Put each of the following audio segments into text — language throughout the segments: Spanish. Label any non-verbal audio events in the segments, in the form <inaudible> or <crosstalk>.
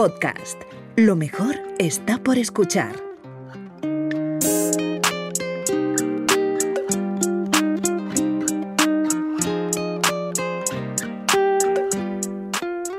Podcast. Lo mejor está por escuchar.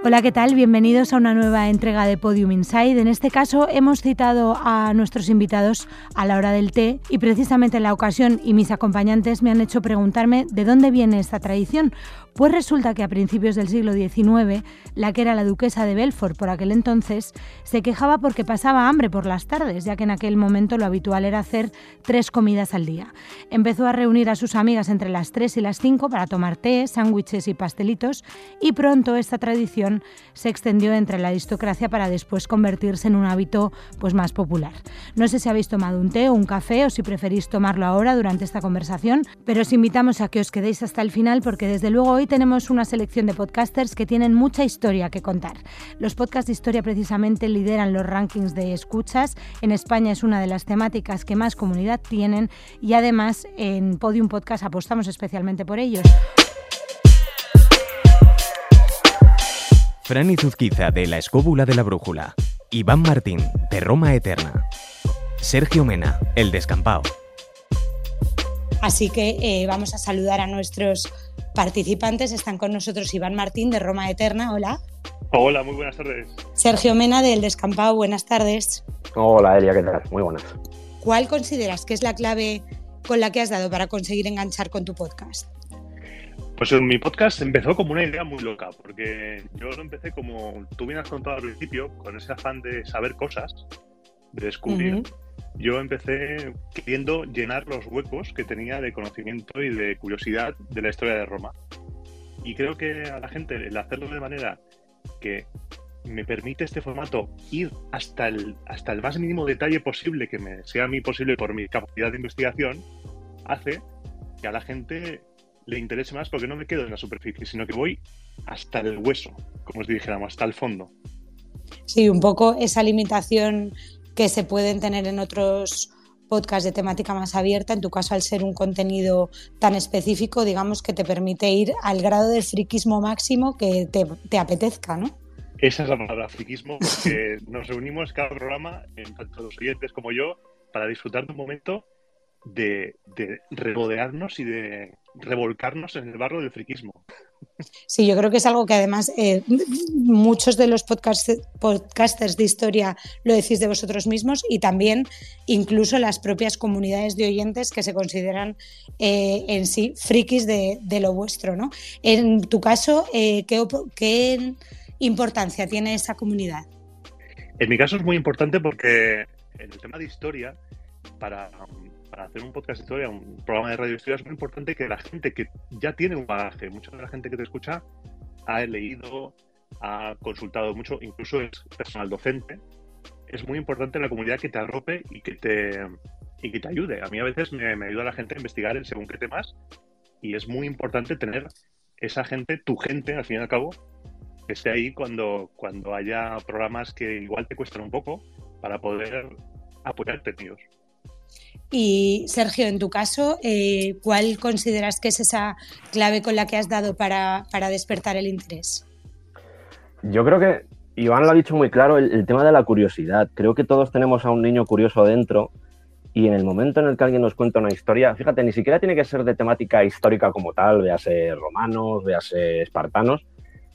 Hola, ¿qué tal? Bienvenidos a una nueva entrega de Podium Inside. En este caso hemos citado a nuestros invitados a la hora del té y precisamente en la ocasión y mis acompañantes me han hecho preguntarme de dónde viene esta tradición. Pues resulta que a principios del siglo XIX, la que era la duquesa de Belfort por aquel entonces, se quejaba porque pasaba hambre por las tardes, ya que en aquel momento lo habitual era hacer tres comidas al día. Empezó a reunir a sus amigas entre las 3 y las 5 para tomar té, sándwiches y pastelitos y pronto esta tradición se extendió entre la aristocracia para después convertirse en un hábito pues, más popular. No sé si habéis tomado un té o un café o si preferís tomarlo ahora durante esta conversación, pero os invitamos a que os quedéis hasta el final porque desde luego hoy tenemos una selección de podcasters que tienen mucha historia que contar. Los podcasts de historia precisamente lideran los rankings de escuchas. En España es una de las temáticas que más comunidad tienen y además en Podium Podcast apostamos especialmente por ellos. Fran Izuzquiza de La Escóbula de la Brújula. Iván Martín de Roma Eterna. Sergio Mena, El Descampado. Así que eh, vamos a saludar a nuestros participantes. Están con nosotros Iván Martín de Roma Eterna. Hola. Hola, muy buenas tardes. Sergio Mena del Descampado. Buenas tardes. Hola, Elia, ¿qué tal? Muy buenas. ¿Cuál consideras que es la clave con la que has dado para conseguir enganchar con tu podcast? Pues mi podcast empezó como una idea muy loca, porque yo lo empecé como tú bien has contado al principio, con ese afán de saber cosas, de descubrir yo empecé queriendo llenar los huecos que tenía de conocimiento y de curiosidad de la historia de Roma. Y creo que a la gente el hacerlo de manera que me permite este formato ir hasta el, hasta el más mínimo detalle posible que me sea a mí posible por mi capacidad de investigación, hace que a la gente le interese más porque no me quedo en la superficie, sino que voy hasta el hueso, como os dijéramos, hasta el fondo. Sí, un poco esa limitación que se pueden tener en otros podcasts de temática más abierta, en tu caso al ser un contenido tan específico, digamos que te permite ir al grado de friquismo máximo que te, apetezca, ¿no? Esa es la palabra, friquismo, porque <laughs> nos reunimos cada programa, en tanto los oyentes como yo, para disfrutar de un momento de, de remodelarnos y de revolcarnos en el barro del friquismo. Sí, yo creo que es algo que además eh, muchos de los podcasters de historia lo decís de vosotros mismos y también incluso las propias comunidades de oyentes que se consideran eh, en sí frikis de, lo vuestro. ¿no? En tu caso, eh, ¿qué, importancia tiene esa comunidad? En mi caso es muy importante porque en el tema de historia, para para hacer un podcast de historia, un programa de radio historia, es muy importante que la gente que ya tiene un bagaje, mucha de la gente que te escucha ha leído, ha consultado mucho, incluso es personal docente. Es muy importante la comunidad que te arrope y que te, y que te ayude. A mí a veces me, me ayuda la gente a investigar en según qué temas y es muy importante tener esa gente, tu gente, al fin y al cabo, que esté ahí cuando, cuando haya programas que igual te cuestan un poco para poder apoyarte en ellos. Y Sergio, en tu caso, eh, ¿cuál consideras que es esa clave con la que has dado para, despertar el interés? Yo creo que Iván lo ha dicho muy claro, el, tema de la curiosidad. Creo que todos tenemos a un niño curioso dentro y en el momento en el que alguien nos cuenta una historia, fíjate, ni siquiera tiene que ser de temática histórica como tal, véase romanos, véase espartanos,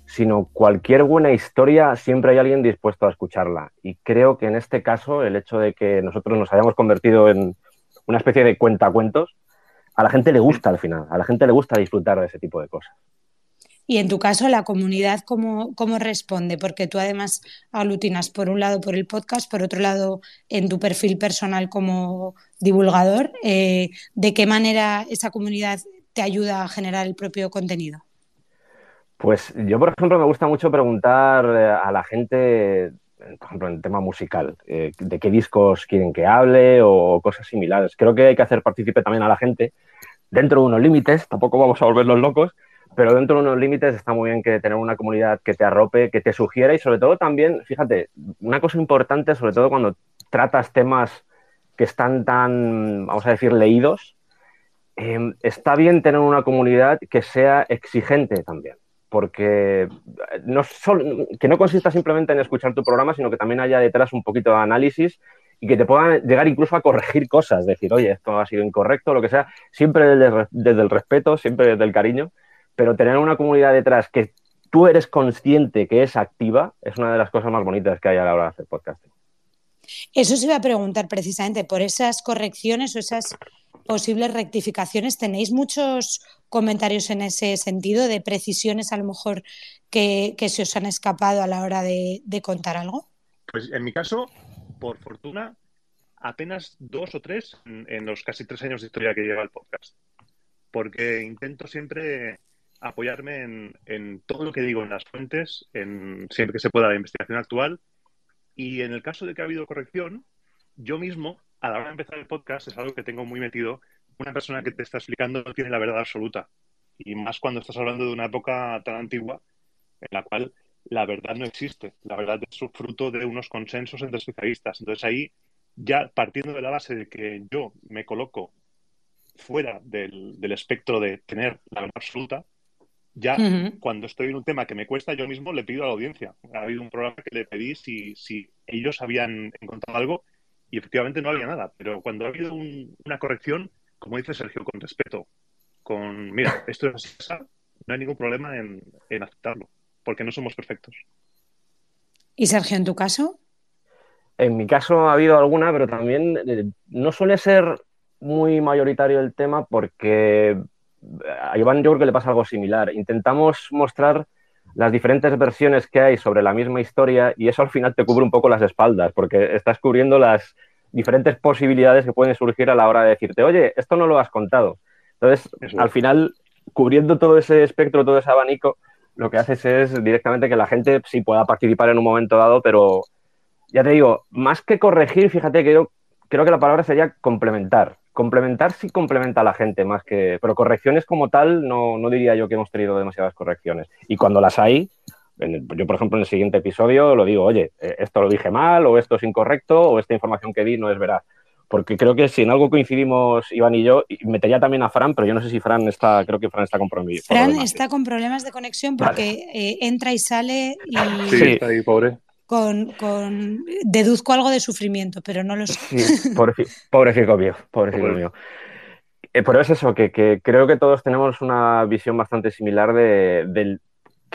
sino cualquier buena historia, siempre hay alguien dispuesto a escucharla. Y creo que en este caso, el hecho de que nosotros nos hayamos convertido en, una especie de cuentacuentos, a la gente le gusta al final, a la gente le gusta disfrutar de ese tipo de cosas. Y en tu caso, la comunidad, ¿cómo, cómo responde? Porque tú además aglutinas por un lado por el podcast, por otro lado en tu perfil personal como divulgador. Eh, ¿De qué manera esa comunidad te ayuda a generar el propio contenido? Pues yo, por ejemplo, me gusta mucho preguntar eh, a la gente por ejemplo, en el tema musical, eh, de qué discos quieren que hable o cosas similares. Creo que hay que hacer partícipe también a la gente dentro de unos límites, tampoco vamos a volverlos locos, pero dentro de unos límites está muy bien que tener una comunidad que te arrope, que te sugiera y sobre todo también, fíjate, una cosa importante, sobre todo cuando tratas temas que están tan, vamos a decir, leídos, em, está bien tener una comunidad que sea exigente también. Porque no que no consista simplemente en escuchar tu programa, sino que también haya detrás un poquito de análisis y que te puedan llegar incluso a corregir cosas, decir, oye, esto ha sido incorrecto, lo que sea, siempre desde, el respeto, siempre desde el cariño, pero tener una comunidad detrás que tú eres consciente que es activa es una de las cosas más bonitas que hay a la hora de hacer podcasting. Eso se iba a preguntar precisamente por esas correcciones o esas posibles rectificaciones. ¿Tenéis muchos comentarios en ese sentido de precisiones a lo mejor que, se os han escapado a la hora de, contar algo? Pues en mi caso, por fortuna, apenas dos o tres en, los casi tres años de historia que lleva el podcast. Porque intento siempre apoyarme en, en, todo lo que digo en las fuentes, en siempre que se pueda la investigación actual. Y en el caso de que ha habido corrección, yo mismo a la hora de empezar el podcast es algo que tengo muy metido. Una persona que te está explicando no tiene la verdad absoluta. Y más cuando estás hablando de una época tan antigua en la cual la verdad no existe. La verdad es fruto de unos consensos entre especialistas. Entonces ahí, ya partiendo de la base de que yo me coloco fuera del, espectro de tener la verdad absoluta, ya cuando estoy en un tema que me cuesta, yo mismo le pido a la audiencia. Ha habido un programa que le pedí si, si ellos habían encontrado algo y efectivamente no había nada. Pero cuando ha habido una corrección, como dice Sergio, con respeto, con, mira, esto es así, no hay ningún problema en, aceptarlo, porque no somos perfectos. ¿Y Sergio, en tu caso? En mi caso ha habido alguna, pero también eh, no suele ser muy mayoritario el tema porque a Iván yo creo que le pasa algo similar. Intentamos mostrar las diferentes versiones que hay sobre la misma historia y eso al final te cubre un poco las espaldas porque estás cubriendo las diferentes posibilidades que pueden surgir a la hora de decirte, oye, esto no lo has contado. Entonces, al final, cubriendo todo ese espectro, todo ese abanico, lo que haces es directamente que la gente sí pueda participar en un momento dado, pero ya te digo, más que corregir, fíjate que yo creo que la palabra sería complementar. Complementar sí complementa a la gente más que. Pero correcciones como tal, no, no diría yo que hemos tenido demasiadas correcciones. Y cuando las hay, yo por ejemplo en el siguiente episodio lo digo, oye, eh, esto lo dije mal, o esto es incorrecto, o esta información que di no es verdad. Porque creo que si en algo coincidimos Iván y yo, y metería también a Fran, pero yo no sé si Fran está, creo que Fran está con problemas. Fran está con problemas de conexión porque eh, entra y sale y... Sí, está ahí, pobre con, con, deduzco algo de sufrimiento, pero no lo sé. Sí, pobrecito mío, pobrecito mío. Eh, pero es eso, que, que, creo que todos tenemos una visión bastante similar de, del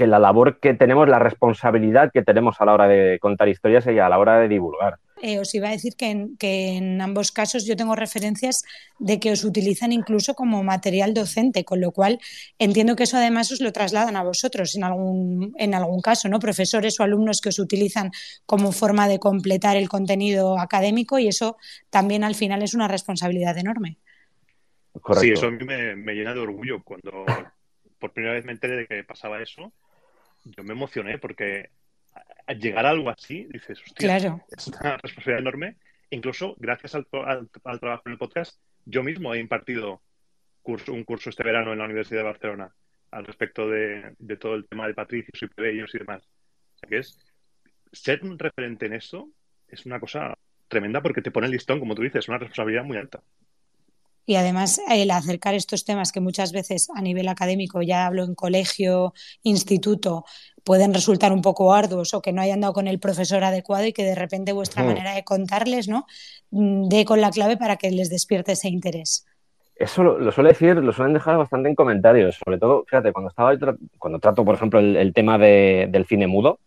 que la labor que tenemos, la responsabilidad que tenemos a la hora de contar historias y a la hora de divulgar. Eh, os iba a decir que en, que en, ambos casos yo tengo referencias de que os utilizan incluso como material docente, con lo cual entiendo que eso además os lo trasladan a vosotros en algún, en algún caso, ¿no? Profesores o alumnos que os utilizan como forma de completar el contenido académico y eso también al final es una responsabilidad enorme. Sí, eso a mí me, me llena de orgullo cuando por primera vez me enteré de que pasaba eso yo me emocioné porque al llegar a algo así, dices, hostia, es una responsabilidad enorme. Incluso, gracias al, trabajo en el podcast, yo mismo he impartido curso, un curso este verano en la Universidad de Barcelona al respecto de, todo el tema de patricios y plebeyos y demás. O sea que es ser un referente en eso es una cosa tremenda porque te pone el listón, como tú dices, una responsabilidad muy alta. Y además el acercar estos temas que muchas veces a nivel académico, ya hablo en colegio, instituto, pueden resultar un poco arduos o que no hayan dado con el profesor adecuado y que de repente vuestra manera de contarles, ¿no? Mm, dé con la clave para que les despierte ese interés. Eso lo, suele decir, lo suelen dejar bastante en comentarios, sobre todo, fíjate, cuando estaba cuando trato, por ejemplo, el, tema del cine mudo,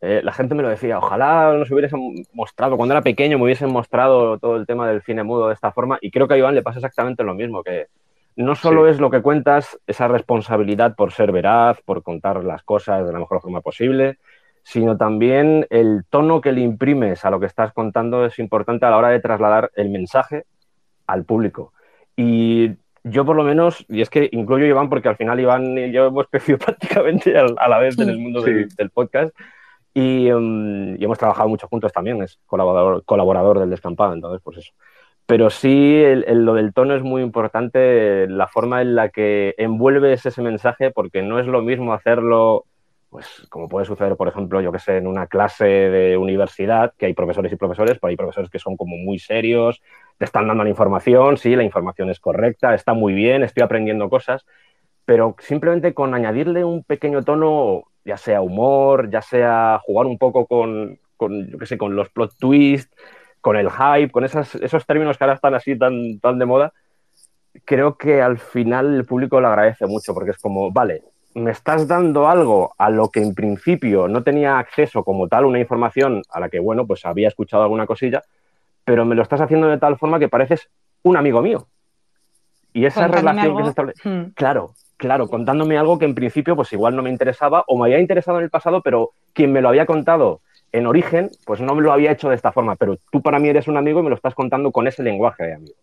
eh, la gente me lo decía, ojalá nos hubiesen mostrado, cuando era pequeño me hubiesen mostrado todo el tema del cine mudo de esta forma, y creo que a Iván le pasa exactamente lo mismo, que no solo es lo que cuentas, esa responsabilidad por ser veraz, por contar las cosas de la mejor forma posible, sino también el tono que le imprimes a lo que estás contando es importante a la hora de trasladar el mensaje al público. Y yo por lo menos, y es que incluyo a Iván porque al final Iván y yo hemos <laughs> crecido prácticamente a la vez en el mundo del, podcast, Em, y, hemos trabajado mucho juntos también, es colaborador, colaborador del descampado, entonces pues eso. Pero sí, lo del tono es muy importante, la forma en la que envuelves ese mensaje, porque no es lo mismo hacerlo, pues como puede suceder, por ejemplo, yo que sé, en una clase de universidad, que hay profesores y profesores, pero hay profesores que son como muy serios, te están dando la información, sí, la información es correcta, está muy bien, estoy aprendiendo cosas, pero simplemente con añadirle un pequeño tono, ya sea humor, ya sea jugar un poco con, con yo qué sé, con los plot twists, con el hype, con esos términos que ahora están así tan, tan de moda, creo que al final el público lo agradece mucho porque es como, vale, me estás dando algo a lo que en principio no tenía acceso como tal, una información a la que, bueno, pues había escuchado alguna cosilla, pero me lo estás haciendo de tal forma que pareces un amigo mío. Y esa relación que se establece. Hmm. Claro, claro, contándome algo que en principio, pues igual no me interesaba o me había interesado en el pasado, pero quien me lo había contado en origen, pues no me lo había hecho de esta forma. Pero tú para mí eres un amigo y me lo estás contando con ese lenguaje de amigo.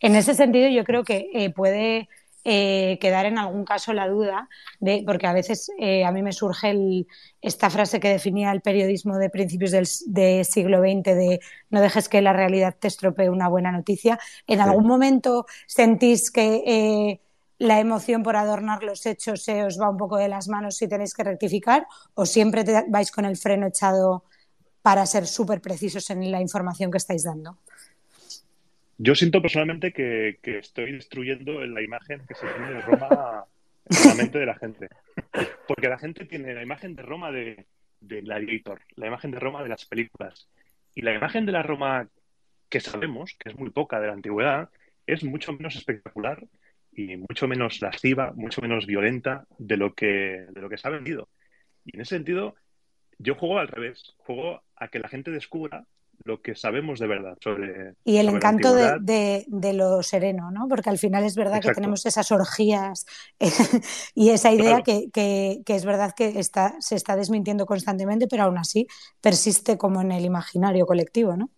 En ese sentido, yo creo que eh, puede eh, quedar en algún caso la duda, de, porque a veces eh, a mí me surge esta frase que definía el periodismo de principios del siglo XX de no dejes que la realidad te estropee una buena noticia. ¿En algún momento sentís que la emoción por adornar los hechos se os va un poco de las manos si tenéis que rectificar o siempre vais con el freno echado para ser súper precisos en la información que estáis dando? Yo siento personalmente que, estoy destruyendo la imagen que se tiene de Roma en la mente de la gente. Porque la gente tiene la imagen de Roma de, de Gladiator, la imagen de Roma de las películas. Y la imagen de la Roma que sabemos, que es muy poca de la antigüedad, es mucho menos espectacular y mucho menos lasciva, mucho menos violenta de lo que, de lo que se ha vendido. Y en ese sentido, yo juego al revés, juego a que la gente descubra lo que sabemos de verdad sobre. Y el encanto de, de, lo sereno, ¿no? Porque al final es verdad que tenemos esas orgías <laughs> y esa idea que, que, es verdad que está, se está desmintiendo constantemente, pero aún así persiste como en el imaginario colectivo, ¿no?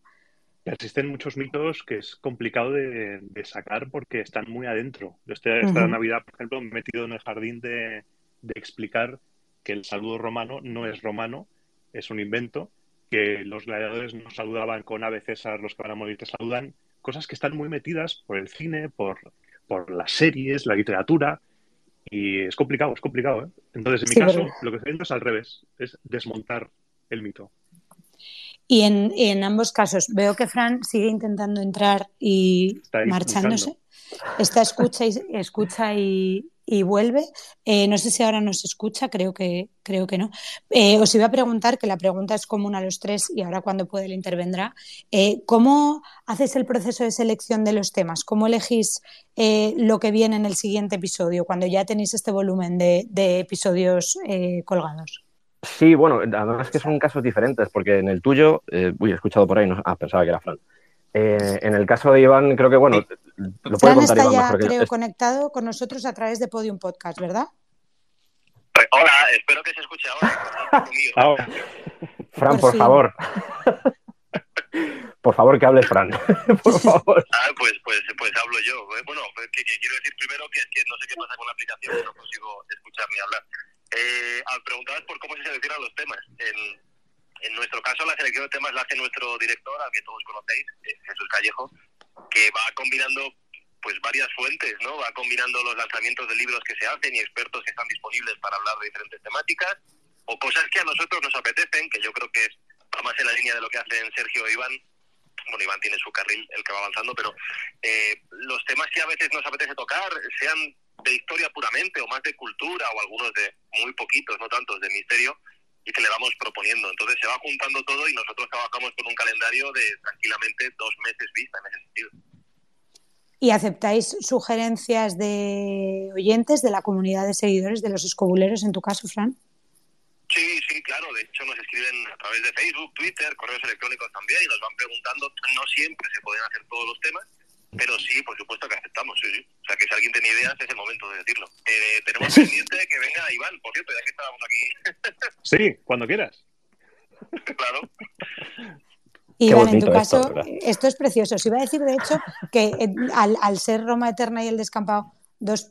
Existen muchos mitos que es complicado de, sacar porque están muy adentro. Yo este, esta Navidad, por ejemplo, me he metido en el jardín de, de explicar que el saludo romano no es romano, es un invento que los gladiadores no saludaban con Ave César, los que van a morir te saludan, cosas que están muy metidas por el cine, por, por las series, la literatura, y es complicado, es complicado. ¿eh? Entonces, en mi caso, lo que estoy haciendo es al revés, es desmontar el mito. Y en, en, ambos casos, veo que Fran sigue intentando entrar y marchándose. Esta escucha y, escucha y, y vuelve. Eh, no sé si ahora nos escucha, creo que, creo que no. Eh, os iba a preguntar, que la pregunta es común a los tres y ahora cuando puede le intervendrá. Eh, ¿Cómo haces el proceso de selección de los temas? ¿Cómo elegís lo que viene en el siguiente episodio, cuando ya tenéis este volumen de, de episodios colgados? Sí, bueno, además que son casos diferentes, porque en el tuyo, uy, he escuchado por ahí, no, ah, pensaba que era Fran. Eh, en el caso de Iván, creo que, bueno, lo puede contar está ya, creo, conectado con nosotros a través de Podium Podcast, ¿verdad? Hola, espero que se escuche ahora. <laughs> Fran, por, favor. <laughs> por favor, que hable Fran. <laughs> por favor. Ah, pues, pues, pues hablo yo. Eh, bueno, pues, que, quiero decir primero que es que no sé qué pasa con la aplicación, no consigo escuchar ni hablar. Eh, al preguntar por cómo se seleccionan los temas, en, en nuestro caso, la selección de temas la hace nuestro director, al que todos conocéis, eh, Jesús Callejo, que va combinando pues varias fuentes, ¿no? Va combinando los lanzamientos de libros que se hacen y expertos que están disponibles para hablar de diferentes temáticas, o cosas que a nosotros nos apetecen, que yo creo que es más en la línea de lo que hacen Sergio e Iván. Bueno, Iván tiene su carril, el que va avanzando, pero eh, los temas que a veces nos apetece tocar, sean de historia puramente, o más de cultura, o algunos de muy poquitos, no tantos, de misterio, y que le vamos proponiendo. Entonces se va juntando todo y nosotros trabajamos con un calendario de tranquilamente dos meses vista en ese sentido. ¿Y aceptáis sugerencias de oyentes de la comunidad de seguidores de los escobuleros, en tu caso, Fran? Sí, sí, claro. De hecho, nos escriben a través de Facebook, Twitter, correos electrónicos también y nos van preguntando. No siempre se pueden hacer todos los temas, pero sí, por supuesto que aceptamos, sí, sí. O sea, que si alguien tiene ideas es el momento de decirlo. Eh, tenemos <laughs> pendiente que venga Iván, por cierto, ya que estábamos aquí. <laughs> sí, cuando quieras. claro. Iván, en tu caso, esto, es precioso. Os iba a decir, de hecho, que eh, al, ser Roma Eterna y El Descampado, dos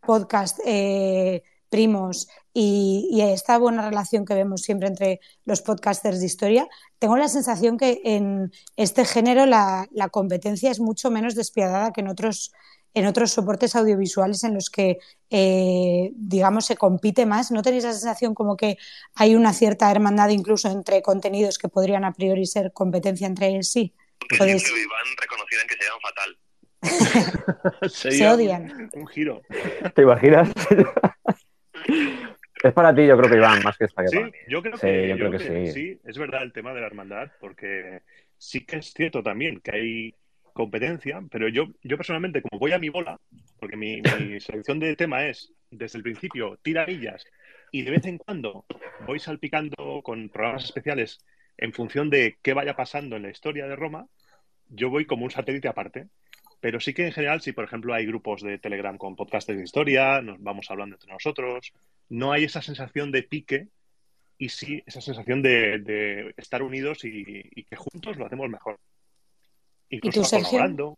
podcasts eh, primos y, esta buena relación que vemos siempre entre los podcasters de historia, tengo la sensación que en este género la, competencia es mucho menos despiadada que en otros, en otros soportes audiovisuales en los que, eh, digamos, se compite más. ¿No tenéis la sensación como que hay una cierta hermandad incluso entre contenidos que podrían a priori ser competencia entre sí? Iván reconocieran que serían fatal. <laughs> <laughs> Se odian. Un giro. ¿Te imaginas? <laughs> es para ti, yo creo que Iván, más que esta que Sí, para mí. yo creo Sí, que, yo creo que sí. sí, es verdad el tema de la hermandad, porque sí que es cierto también que hay competencia, pero yo, yo personalmente, como voy a mi bola, porque mi, mi <laughs> selección de tema es desde el principio tiramillas y de vez en cuando voy salpicando con programas especiales en función de qué vaya pasando en la historia de Roma, yo voy como un satélite aparte. Pero sí que en general, si por ejemplo hay grupos de Telegram con podcasters de historia, nos vamos hablando entre nosotros, no hay esa sensación de pique y sí esa sensación de, de estar unidos y, y que juntos lo hacemos mejor. Incluso tú, Sergio? colaborando.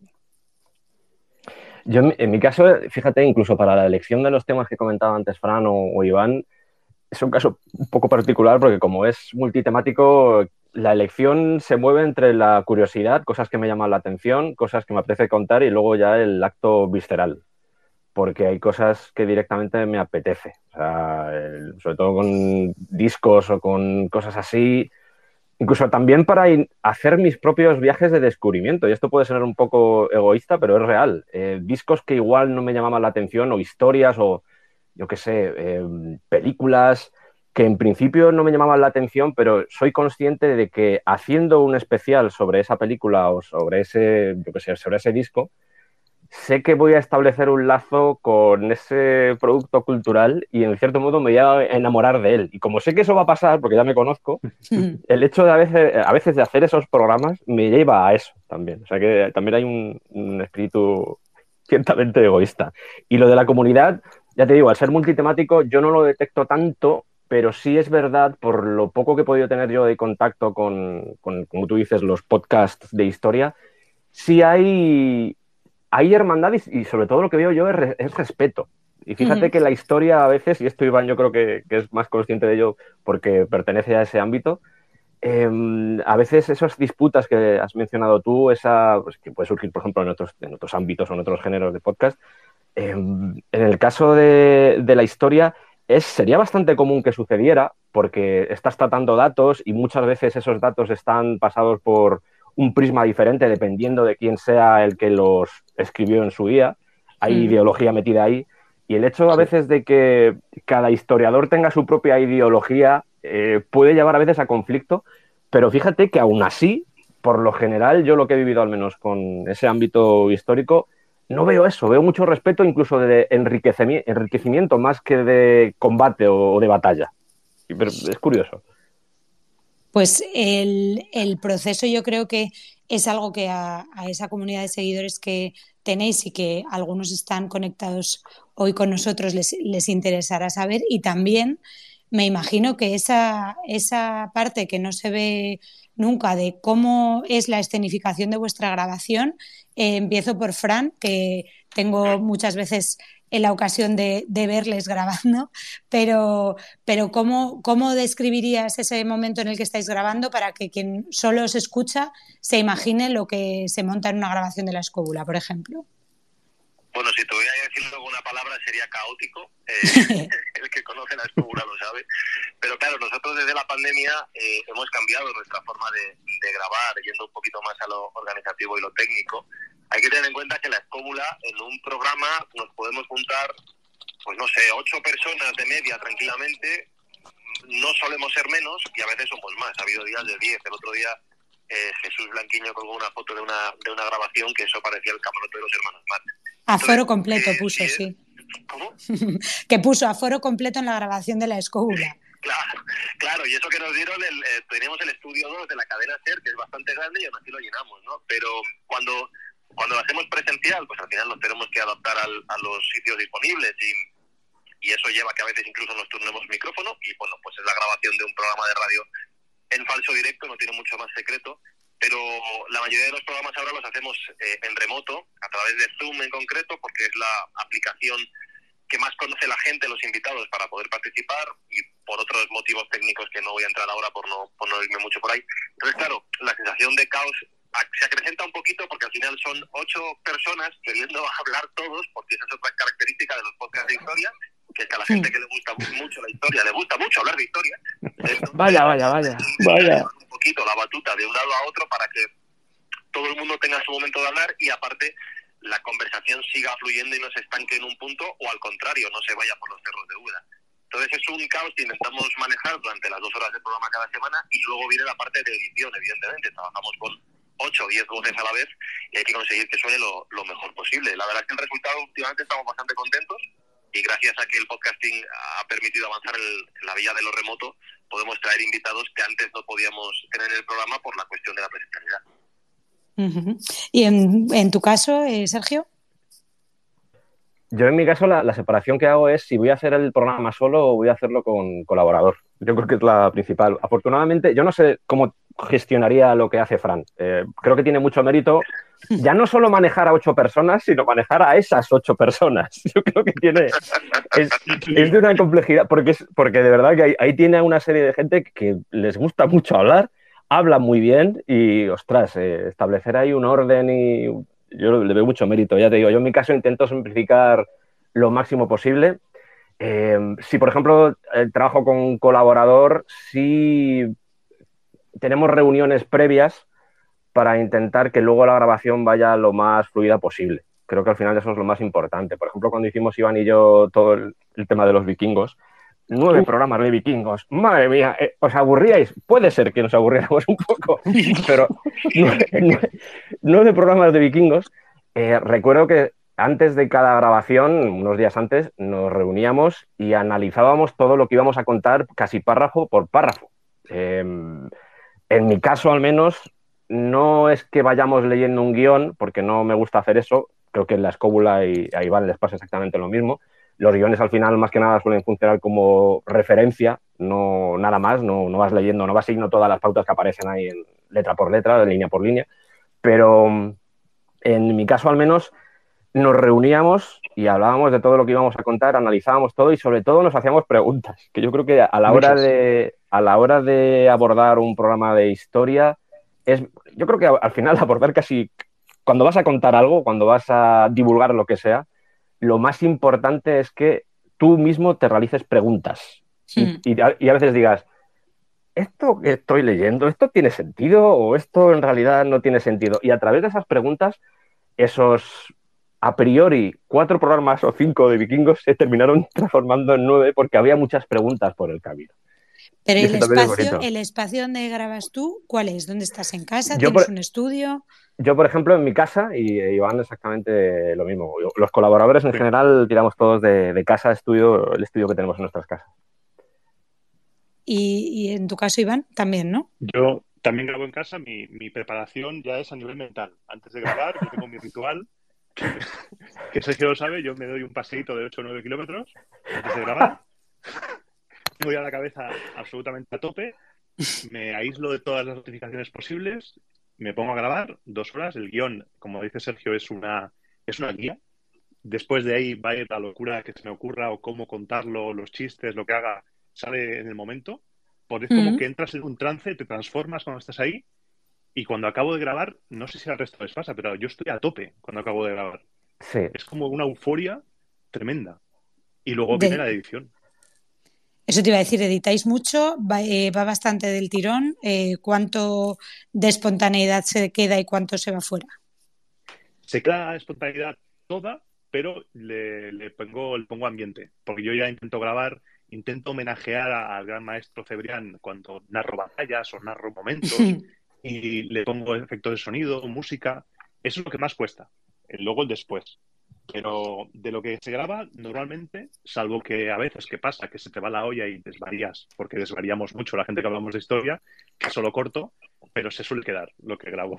Yo, en mi- en mi caso, fíjate, incluso para la elección de los temas que comentaba antes Fran o, o Iván, es un caso un poco particular porque como es multitemático, la elección se mueve entre la curiosidad, cosas que me llaman la atención, cosas que me apetece contar y luego ya el acto visceral, porque hay cosas que directamente me apetece. Sobre todo con discos o con cosas así, incluso también para hacer mis propios viajes de descubrimiento. Y esto puede ser un poco egoísta, pero es real. Eh, discos que igual no me llamaban la atención, o historias, o yo qué sé, eh, películas que en principio no me llamaban la atención, pero soy consciente de que haciendo un especial sobre esa película o sobre ese, yo qué sé, sobre ese disco, sé que voy a establecer un lazo con ese producto cultural y en cierto modo me voy a enamorar de él. Y como sé que eso va a pasar, porque ya me conozco, <laughs> el hecho de a veces, a veces de hacer esos programas me lleva a eso también. O sea que también hay un, un espíritu ciertamente egoísta. Y lo de la comunidad, ya te digo, al ser multitemático yo no lo detecto tanto, pero sí es verdad, por lo poco que he podido tener yo de contacto con, con como tú dices, los podcasts de historia, sí hay, hay hermandad y, y sobre todo lo que veo yo es, es respeto. Y fíjate Ujú. que la historia a veces, y esto Iván yo creo que, que es más consciente de ello porque pertenece a ese ámbito, eh, a veces esas disputas que has mencionado tú, esa, pues, que puede surgir, por ejemplo, en otros, en otros ámbitos o en otros géneros de podcast, eh, en el caso de, de la historia, es, sería bastante común que sucediera porque estás tratando datos y muchas veces esos datos están pasados por un prisma diferente dependiendo de quién sea el que los escribió en su día. Hay Mm. ideología metida ahí. Y el hecho a veces de que cada historiador tenga su propia ideología eh, puede llevar a veces a conflicto, pero fíjate que aún así, por lo general, yo lo que he vivido al menos con ese ámbito histórico, no veo eso, veo mucho respeto incluso de enriquecimi- enriquecimiento más que de combate o, de batalla. Es curioso. Pues el, el proceso yo creo que es algo que a, a esa comunidad de seguidores que tenéis y que algunos están conectados hoy con nosotros les, les interesará saber y también me imagino que esa, esa parte que no se ve nunca de cómo es la escenificación de vuestra grabación, eh, empiezo por Fran, que tengo muchas veces en la ocasión de, verles grabando, <laughs> pero, pero ¿cómo, ¿cómo describirías ese momento en el que estáis grabando para que quien solo os escucha se imagine lo que se monta en una grabación de la escóbula, por ejemplo? Bueno, si te voy a decir alguna palabra sería caótico. Eh, <laughs> el que conoce la escóbula lo sabe. Pero claro, nosotros desde la pandemia eh, hemos cambiado nuestra forma de, de, grabar, yendo un poquito más a lo organizativo y lo técnico. Hay que tener en cuenta que la escóbula, en un programa nos podemos juntar, pues no sé, ocho personas de media tranquilamente. No solemos ser menos y a veces somos más. Ha habido días de diez. El otro día eh, Jesús Blanquiño colgó una foto de una, de una grabación que eso parecía el camarote de los hermanos Marx. Aforo completo eh, puso, sí. <laughs> que puso aforo completo en la grabación de la escóbula. Claro, claro, y eso que nos dieron, el, eh, el estudio 2 de la cadena SER, que es bastante grande y aún así lo llenamos, ¿no? Pero cuando, cuando lo hacemos presencial, pues al final nos tenemos que adaptar al, a los sitios disponibles y, y eso lleva que a veces incluso nos turnemos micrófono y bueno, pues es la grabación de un programa de radio en falso directo, no tiene mucho más secreto, pero la mayoría de los programas ahora los hacemos eh, en remoto, a través de Zoom en concreto, porque es la aplicación que más conoce la gente, los invitados, para poder participar y por otros motivos técnicos que no voy a entrar ahora por no, por no irme mucho por ahí. Entonces, claro, la sensación de caos se acrecenta un poquito porque al final son ocho personas queriendo <laughs> hablar todos, porque esa es otra característica de los podcasts de historia, que es que a la gente que le gusta mucho la historia, le gusta mucho hablar de historia. <laughs> Entonces, vaya, vaya, vaya. vaya. Un poquito la batuta de un lado a otro para que todo el mundo tenga su momento de hablar y aparte la conversación siga fluyendo y no se estanque en un punto o al contrario, no se vaya por los cerros de Úbeda. Entonces es un caos que intentamos manejar durante las dos horas del programa cada semana y luego viene la parte de edición, evidentemente. Trabajamos con 8 o 10 voces a la vez y hay que conseguir que suene lo, lo mejor posible. La verdad es que el resultado últimamente estamos bastante contentos y gracias a que el podcasting ha permitido avanzar en la vía de lo remoto, podemos traer invitados que antes no podíamos tener en el programa por la cuestión de la presencialidad. ¿Y en, en, tu caso, eh, Sergio? Yo en mi caso la, la, separación que hago es si voy a hacer el programa solo o voy a hacerlo con colaborador. Yo creo que es la principal. Afortunadamente, yo no sé cómo gestionaría lo que hace Fran. Eh, creo que tiene mucho mérito ya no solo manejar a ocho personas, sino manejar a esas ocho personas. <laughs> Yo creo que tiene. Es, de una complejidad, porque, porque de verdad que ahí, tiene una serie de gente que les gusta mucho hablar, habla muy bien y, ostras, eh, establecer ahí un orden y. Yo le veo mucho mérito, ya te digo. Yo en mi caso intento simplificar lo máximo posible. Eh, si, por ejemplo, eh, trabajo con un colaborador, si tenemos reuniones previas para intentar que luego la grabación vaya lo más fluida posible. Creo que al final eso es lo más importante. Por ejemplo, cuando hicimos Iván y yo todo el, el tema de los vikingos, nueve Uf. programas de vikingos. Madre mía, eh, ¿os aburríais? Puede ser que nos aburriéramos un poco, <laughs> pero nueve, nueve, programas de vikingos. Eh, recuerdo que antes de cada grabación, unos días antes, nos reuníamos y analizábamos todo lo que íbamos a contar casi párrafo por párrafo. Eh, en mi caso, al menos, no es que vayamos leyendo un guion, porque no me gusta hacer eso. Creo que en la escóbula y a Iván les pasa exactamente lo mismo. Los guiones al final, más que nada, suelen funcionar como referencia, no nada más. No, no vas leyendo, no vas siguiendo todas las pautas que aparecen ahí en letra por letra, de línea por línea. Pero en mi caso, al menos, nos reuníamos y hablábamos de todo lo que íbamos a contar, analizábamos todo y sobre todo nos hacíamos preguntas, que yo creo que a la hora de, a la hora de abordar un programa de historia es, yo creo que al final <laughs> abordar casi, cuando vas a contar algo, cuando vas a divulgar lo que sea, lo más importante es que tú mismo te realices preguntas sí. y, y, y a veces digas, ¿esto que estoy leyendo, esto tiene sentido o esto en realidad no tiene sentido? Y a través de esas preguntas, esos a priori cuatro programas o cinco de vikingos se terminaron <laughs> transformando en nueve porque había muchas preguntas por el camino. Pero el espacio, el espacio donde grabas tú, ¿cuál es? ¿Dónde estás en casa? Yo ¿Tienes por, un estudio? Yo, por ejemplo, en mi casa, y Iván exactamente lo mismo. Los colaboradores en sí. general tiramos todos de, de, casa, estudio, el estudio que tenemos en nuestras casas. Y, y, en tu caso, Iván, también, ¿no? Yo también grabo en casa. Mi, mi preparación ya es a nivel mental. Antes de grabar, yo tengo mi ritual que <laughs> Sergio lo sabe, yo me doy un paseíto de 8 o 9 kilómetros antes de grabar. Voy a la cabeza absolutamente a tope, me aíslo de todas las notificaciones posibles, me pongo a grabar dos horas. El guion, como dice Sergio, es una, es una guía. Después de ahí va a ir la locura que se me ocurra o cómo contarlo, los chistes, lo que haga, sale en el momento. Porque es como uh -huh. que entras en un trance, te transformas cuando estás ahí y cuando acabo de grabar, no sé si al resto les pasa, pero yo estoy a tope cuando acabo de grabar. Sí. Es como una euforia tremenda. Y luego de... viene la edición. Eso te iba a decir, editáis mucho, va, eh, va bastante del tirón. Eh, ¿Cuánto de espontaneidad se queda y cuánto se va fuera? Se queda espontaneidad toda, pero le, le, pongo, le pongo ambiente. Porque yo ya intento grabar, intento homenajear al gran maestro Cebrián cuando narro batallas o narro momentos. <laughs> y le pongo efectos de sonido, música. Eso es lo que más cuesta. Luego el después. Pero de lo que se graba, normalmente, salvo que a veces que pasa que se te va la olla y desvarías, porque desvariamos mucho la gente que hablamos de historia, que solo corto, pero se suele quedar lo que grabo.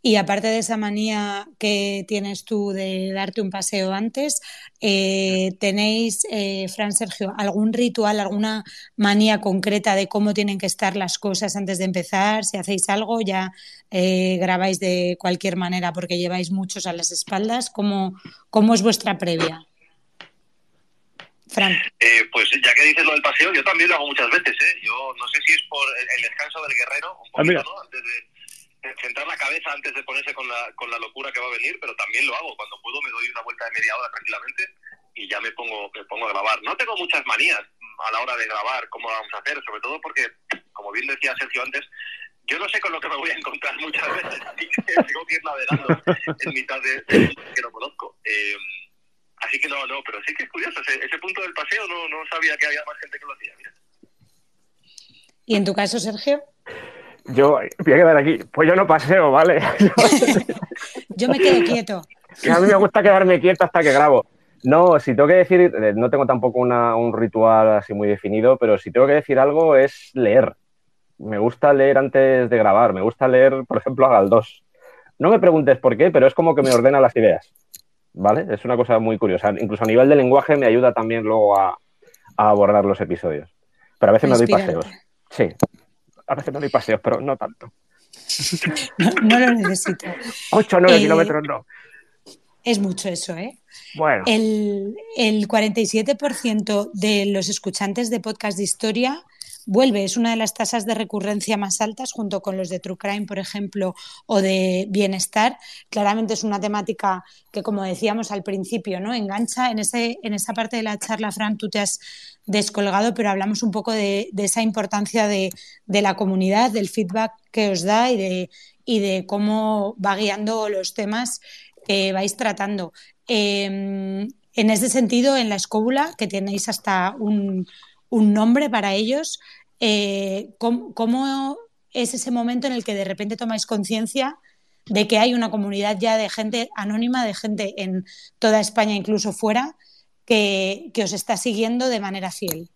Y aparte de esa manía que tienes tú de darte un paseo antes, eh, ¿tenéis, eh, Fran Sergio, algún ritual, alguna manía concreta de cómo tienen que estar las cosas antes de empezar? Si hacéis algo, ya eh, grabáis de cualquier manera porque lleváis muchos a las espaldas. ¿Cómo, cómo es vuestra previa? Fran. Eh, pues ya que dices lo del paseo, yo también lo hago muchas veces. ¿eh? Yo no sé si es por el descanso del guerrero, un poquito, ah, ¿no? Antes de centrar la cabeza antes de ponerse con la, con la locura que va a venir, pero también lo hago. Cuando puedo me doy una vuelta de media hora tranquilamente y ya me pongo, me pongo a grabar. No tengo muchas manías a la hora de grabar cómo vamos a hacer, sobre todo porque, como bien decía Sergio antes, yo no sé con lo que me voy a encontrar muchas veces, así que tengo que ir navegando en mitad de, que no conozco. Eh, así que no, no, pero sí que es curioso, ese, ese punto del paseo no, no sabía que había más gente que lo hacía. Mira. ¿Y en tu caso, Sergio? Yo voy a quedar aquí. Pues yo no paseo, ¿vale? <laughs> yo me quedo quieto. Que a mí me gusta quedarme quieto hasta que grabo. No, si tengo que decir, eh, no tengo tampoco una, un ritual así muy definido, pero si tengo que decir algo es leer. Me gusta leer antes de grabar, me gusta leer, por ejemplo, a Galdós. No me preguntes por qué, pero es como que me ordena las ideas. ¿Vale? Es una cosa muy curiosa. Incluso a nivel de lenguaje me ayuda también luego a, a abordar los episodios. Pero a veces me doy paseos. Sí, a veces me doy paseos, pero no tanto. No, no lo necesito. 8 o 9 eh, kilómetros no. Es mucho eso, ¿eh? Bueno. El, el 47% de los escuchantes de podcast de historia vuelve, es una de las tasas de recurrencia más altas, junto con los de True Crime, por ejemplo, o de bienestar. Claramente es una temática que, como decíamos al principio, ¿no? engancha. En, ese, en esa parte de la charla, Fran, tú te has descolgado, pero hablamos un poco de, esa importancia de, de, la comunidad, del feedback que os da y de, y de cómo va guiando los temas que vais tratando. Eh, en ese sentido, en la escóbula, que tenéis hasta un, un nombre para ellos, eh, ¿cómo, ¿cómo, es ese momento en el que de repente tomáis conciencia de que hay una comunidad ya de gente anónima, de gente en toda España, incluso fuera, que, que os está siguiendo de manera fiel?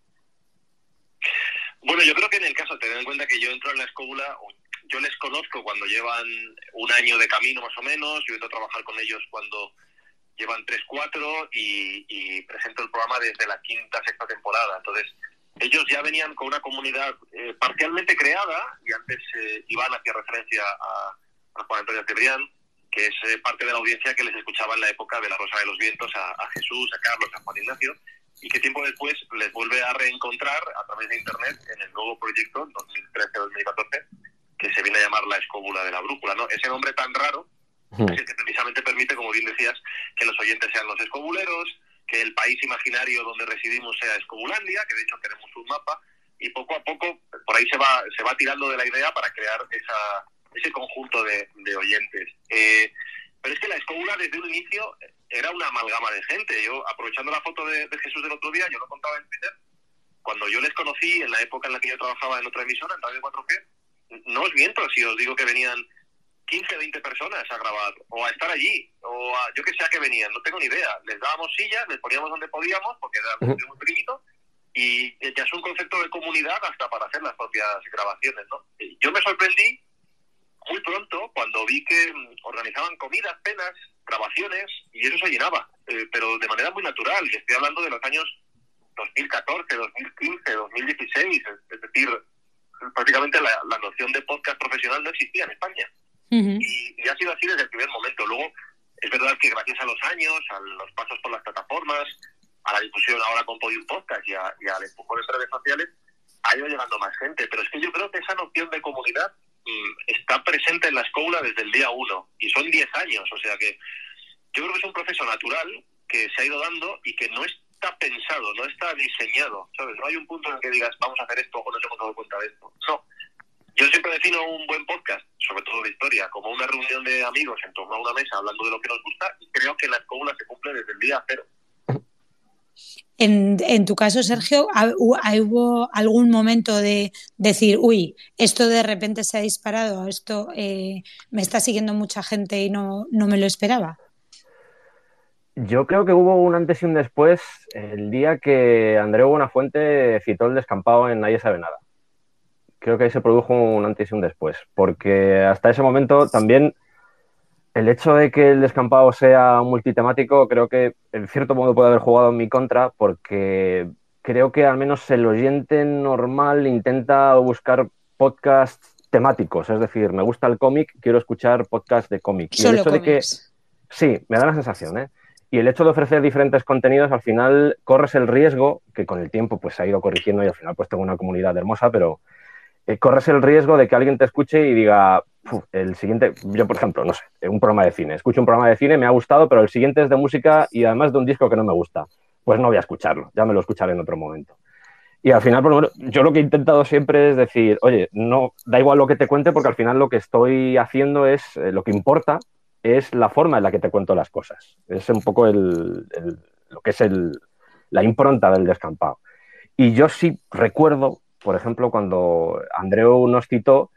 Bueno, yo creo que en el caso, ten en cuenta que yo entro en la escóbula, yo les conozco cuando llevan un año de camino más o menos, yo entro a trabajar con ellos cuando llevan 3, 4 y, y presento el programa desde la quinta, sexta temporada. Entonces, ellos ya venían con una comunidad eh, parcialmente creada, y antes eh, Iván hacía referencia a, a Juan Antonio Cebrián, que es eh, parte de la audiencia que les escuchaba en la época de la Rosa de los Vientos a, a, Jesús, a Carlos, a Juan Ignacio, y que tiempo después les vuelve a reencontrar a través de Internet en el nuevo proyecto, 2013-2014, que se viene a llamar La Escóbula de la Brújula. ¿no? Ese nombre tan raro es el que precisamente permite, como bien decías, que los oyentes sean los escobuleros, que el país imaginario donde residimos sea Escobulandia, que de hecho tenemos un mapa, y poco a poco por ahí se va, se va tirando de la idea para crear esa, ese conjunto de, oyentes. Eh, pero es que la escóbula desde un inicio era una amalgama de gente. Yo, aprovechando la foto de, de, Jesús del otro día, yo lo contaba en Twitter, cuando yo les conocí en la época en la que yo trabajaba en otra emisora, en Radio 4G, no os miento si os digo que venían 15, 20 personas a grabar, o a estar allí, o a, yo que sé a qué venían, no tengo ni idea. Les dábamos sillas, les poníamos donde podíamos, porque era muy, pequeñito, y ya es un concepto de comunidad hasta para hacer las propias grabaciones, ¿no? Yo me sorprendí muy pronto cuando vi que organizaban comidas, penas, grabaciones, y eso se llenaba, eh, pero de manera muy natural, y estoy hablando de los años 2014, 2015, 2016, es decir, prácticamente la, la noción de podcast profesional no existía en España. Y, y, ha sido así desde el primer momento. Luego, es verdad que gracias a los años, a los pasos por las plataformas, a la difusión ahora con Podium Podcast y, a, y al empujón en redes sociales, ha ido llegando más gente. Pero es que yo creo que esa noción de comunidad mmm, está presente en la escuela desde el día uno. Y son 10 años. O sea que yo creo que es un proceso natural que se ha ido dando y que no está pensado, no está diseñado. ¿sabes? No hay un punto en el que digas, vamos a hacer esto o nos hemos dado cuenta de esto. No yo siempre defino un buen podcast, sobre todo de historia, como una reunión de amigos en torno a una mesa hablando de lo que nos gusta y creo que la escóbula se cumple desde el día cero. En, en, tu caso, Sergio, ¿hubo algún momento de decir, uy, esto de repente se ha disparado, esto eh, me está siguiendo mucha gente y no, no me lo esperaba? Yo creo que hubo un antes y un después el día que Andreu Buenafuente citó el descampado en Nadie sabe nada creo que ahí se produjo un antes y un después, porque hasta ese momento también el hecho de que el descampado sea multitemático, creo que en cierto modo puede haber jugado en mi contra, porque creo que al menos el oyente normal intenta buscar podcasts temáticos, es decir, me gusta el cómic, quiero escuchar podcasts de cómic. Y el hecho cómics. de que sí, me da la sensación, ¿eh? Y el hecho de ofrecer diferentes contenidos, al final corres el riesgo, que con el tiempo pues se ha ido corrigiendo y al final pues tengo una comunidad hermosa, pero eh, corres el riesgo de que alguien te escuche y diga, el siguiente, yo por ejemplo, no sé, un programa de cine, escucho un programa de cine, me ha gustado, pero el siguiente es de música y además de un disco que no me gusta, pues no voy a escucharlo, ya me lo escucharé en otro momento. Y al final, por lo menos, yo lo que he intentado siempre es decir, oye, no, da igual lo que te cuente porque al final lo que estoy haciendo es, eh, lo que importa es la forma en la que te cuento las cosas. Es un poco el, lo que es el, la impronta del descampado. Y yo sí recuerdo, por ejemplo, cuando Andreu nos citó,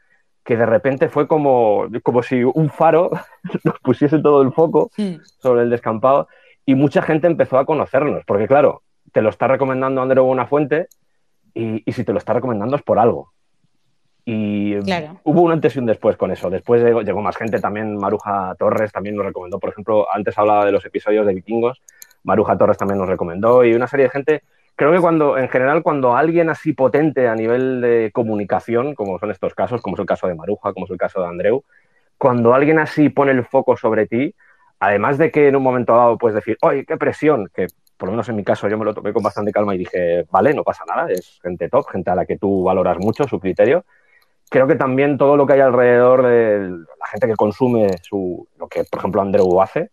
que de repente fue como, como si un faro <laughs> nos pusiese todo el foco sobre el descampado y mucha gente empezó a conocernos, porque claro, te lo está recomendando Andreu Buenafuente y, y si te lo está recomendando es por algo. Y Claro. hubo un antes y un después con eso. Después llegó, llegó más gente, también Maruja Torres también nos recomendó, por ejemplo, antes hablaba de los episodios de vikingos, Maruja Torres también nos recomendó y una serie de gente. Creo que cuando, en general, cuando alguien así potente a nivel de comunicación, como son estos casos, como es el caso de Maruja, como es el caso de Andreu, cuando alguien así pone el foco sobre ti, además de que en un momento dado puedes decir, ¡ay, qué presión! Que por lo menos en mi caso yo me lo tomé con bastante calma y dije, vale, no pasa nada, es gente top, gente a la que tú valoras mucho su criterio. Creo que también todo lo que hay alrededor de la gente que consume su, lo que, por ejemplo, Andreu hace,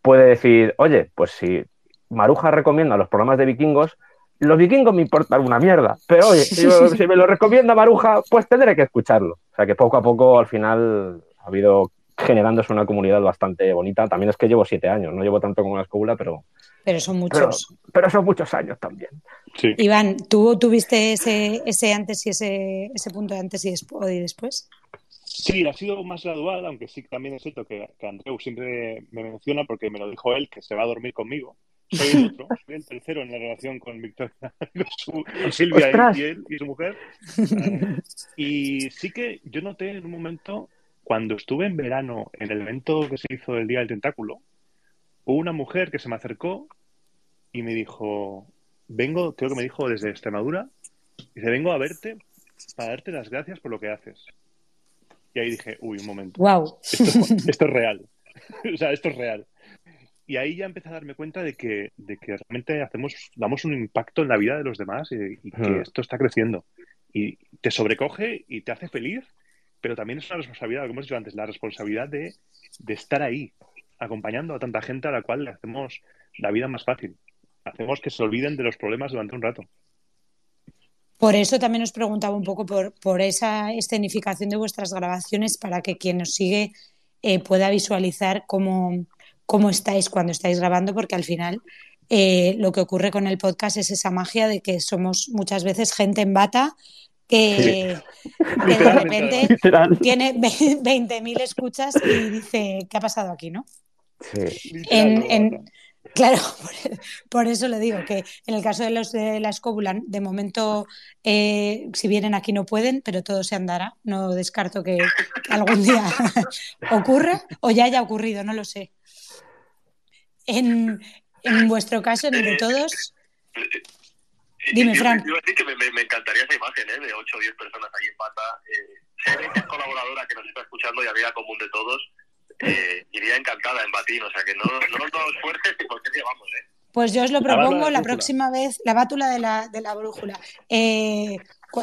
puede decir, oye, pues si Maruja recomienda los programas de vikingos, los vikingos me importan una mierda, pero oye, si, <laughs> si me lo recomienda Maruja, pues tendré que escucharlo. O sea que poco a poco al final ha habido generándose una comunidad bastante bonita. También es que llevo siete años, no llevo tanto como la escobula, pero, Pero son muchos. pero son muchos años también. Sí. Iván, ¿tú tuviste ese, ese antes y ese, ese punto de antes y, despu- y después? Sí, ha sido más gradual, aunque sí que también es cierto que, que Andreu siempre me menciona porque me lo dijo él, que se va a dormir conmigo. Soy el otro, soy el tercero en la relación con Victoria, con, su- con Silvia y, y él y su mujer. Eh, y sí que yo noté en un momento, cuando estuve en verano en el evento que se hizo el Día del Tentáculo, hubo una mujer que se me acercó y me dijo, vengo, creo que me dijo desde Extremadura, dice, vengo a verte para darte las gracias por lo que haces. Y ahí dije, uy, un momento, Wow. esto, <laughs> esto es real. <laughs> o sea, esto es real. Y ahí ya empecé a darme cuenta de que, de que realmente hacemos, damos un impacto en la vida de los demás y, y que Hmm. esto está creciendo. Y te sobrecoge y te hace feliz, pero también es una responsabilidad, como hemos dicho antes, la responsabilidad de, de estar ahí, acompañando a tanta gente a la cual le hacemos la vida más fácil. Hacemos que se olviden de los problemas durante un rato. Por eso también os preguntaba un poco por, por esa escenificación de vuestras grabaciones para que quien os sigue eh, pueda visualizar cómo, cómo estáis cuando estáis grabando, porque al final eh, lo que ocurre con el podcast es esa magia de que somos muchas veces gente en bata que, que de repente Literal. tiene 20.000 escuchas y dice, ¿qué ha pasado aquí, no? Sí. En- en-. Claro, por, <laughs> por eso le digo que en el caso de los de la escóbula, de momento, eh, si vienen aquí no pueden, pero todo se andará. No descarto que, que algún día <laughs> ocurra o ya haya ocurrido, no lo sé. En, en vuestro caso, en el de todos, Dime, Yo- Fran. Yo iba a decir que me, me- me encantaría esa imagen ¿eh? de 8 o 10 personas ahí en pata. Eh, si hay alguna colaboradora que nos está escuchando y amiga común de todos, eh, iría encantada en batín. O sea que no, no nos esfuerces y porque llevamos, ¿eh? pues yo os lo propongo la la próxima vez, la bátula de la, de la brújula. Eh,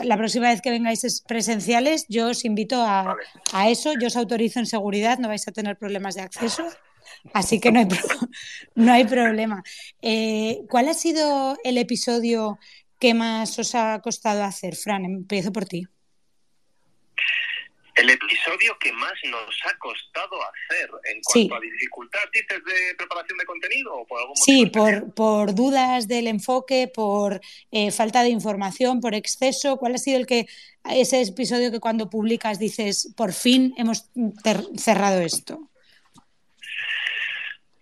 la próxima vez que vengáis es- presenciales, yo os invito a, Vale. a eso, yo os autorizo en seguridad, no vais a tener problemas de acceso, así que no hay, pro- no hay problema. Eh, ¿Cuál ha sido el episodio que más os ha costado hacer? Fran, empiezo por ti. El episodio que más nos ha costado hacer en Sí. cuanto a dificultad, dices, de preparación de contenido o por algún Sí, por, por dudas del enfoque, por eh, falta de información, por exceso. ¿Cuál ha sido el que ese episodio que cuando publicas dices, por fin hemos cerrado esto?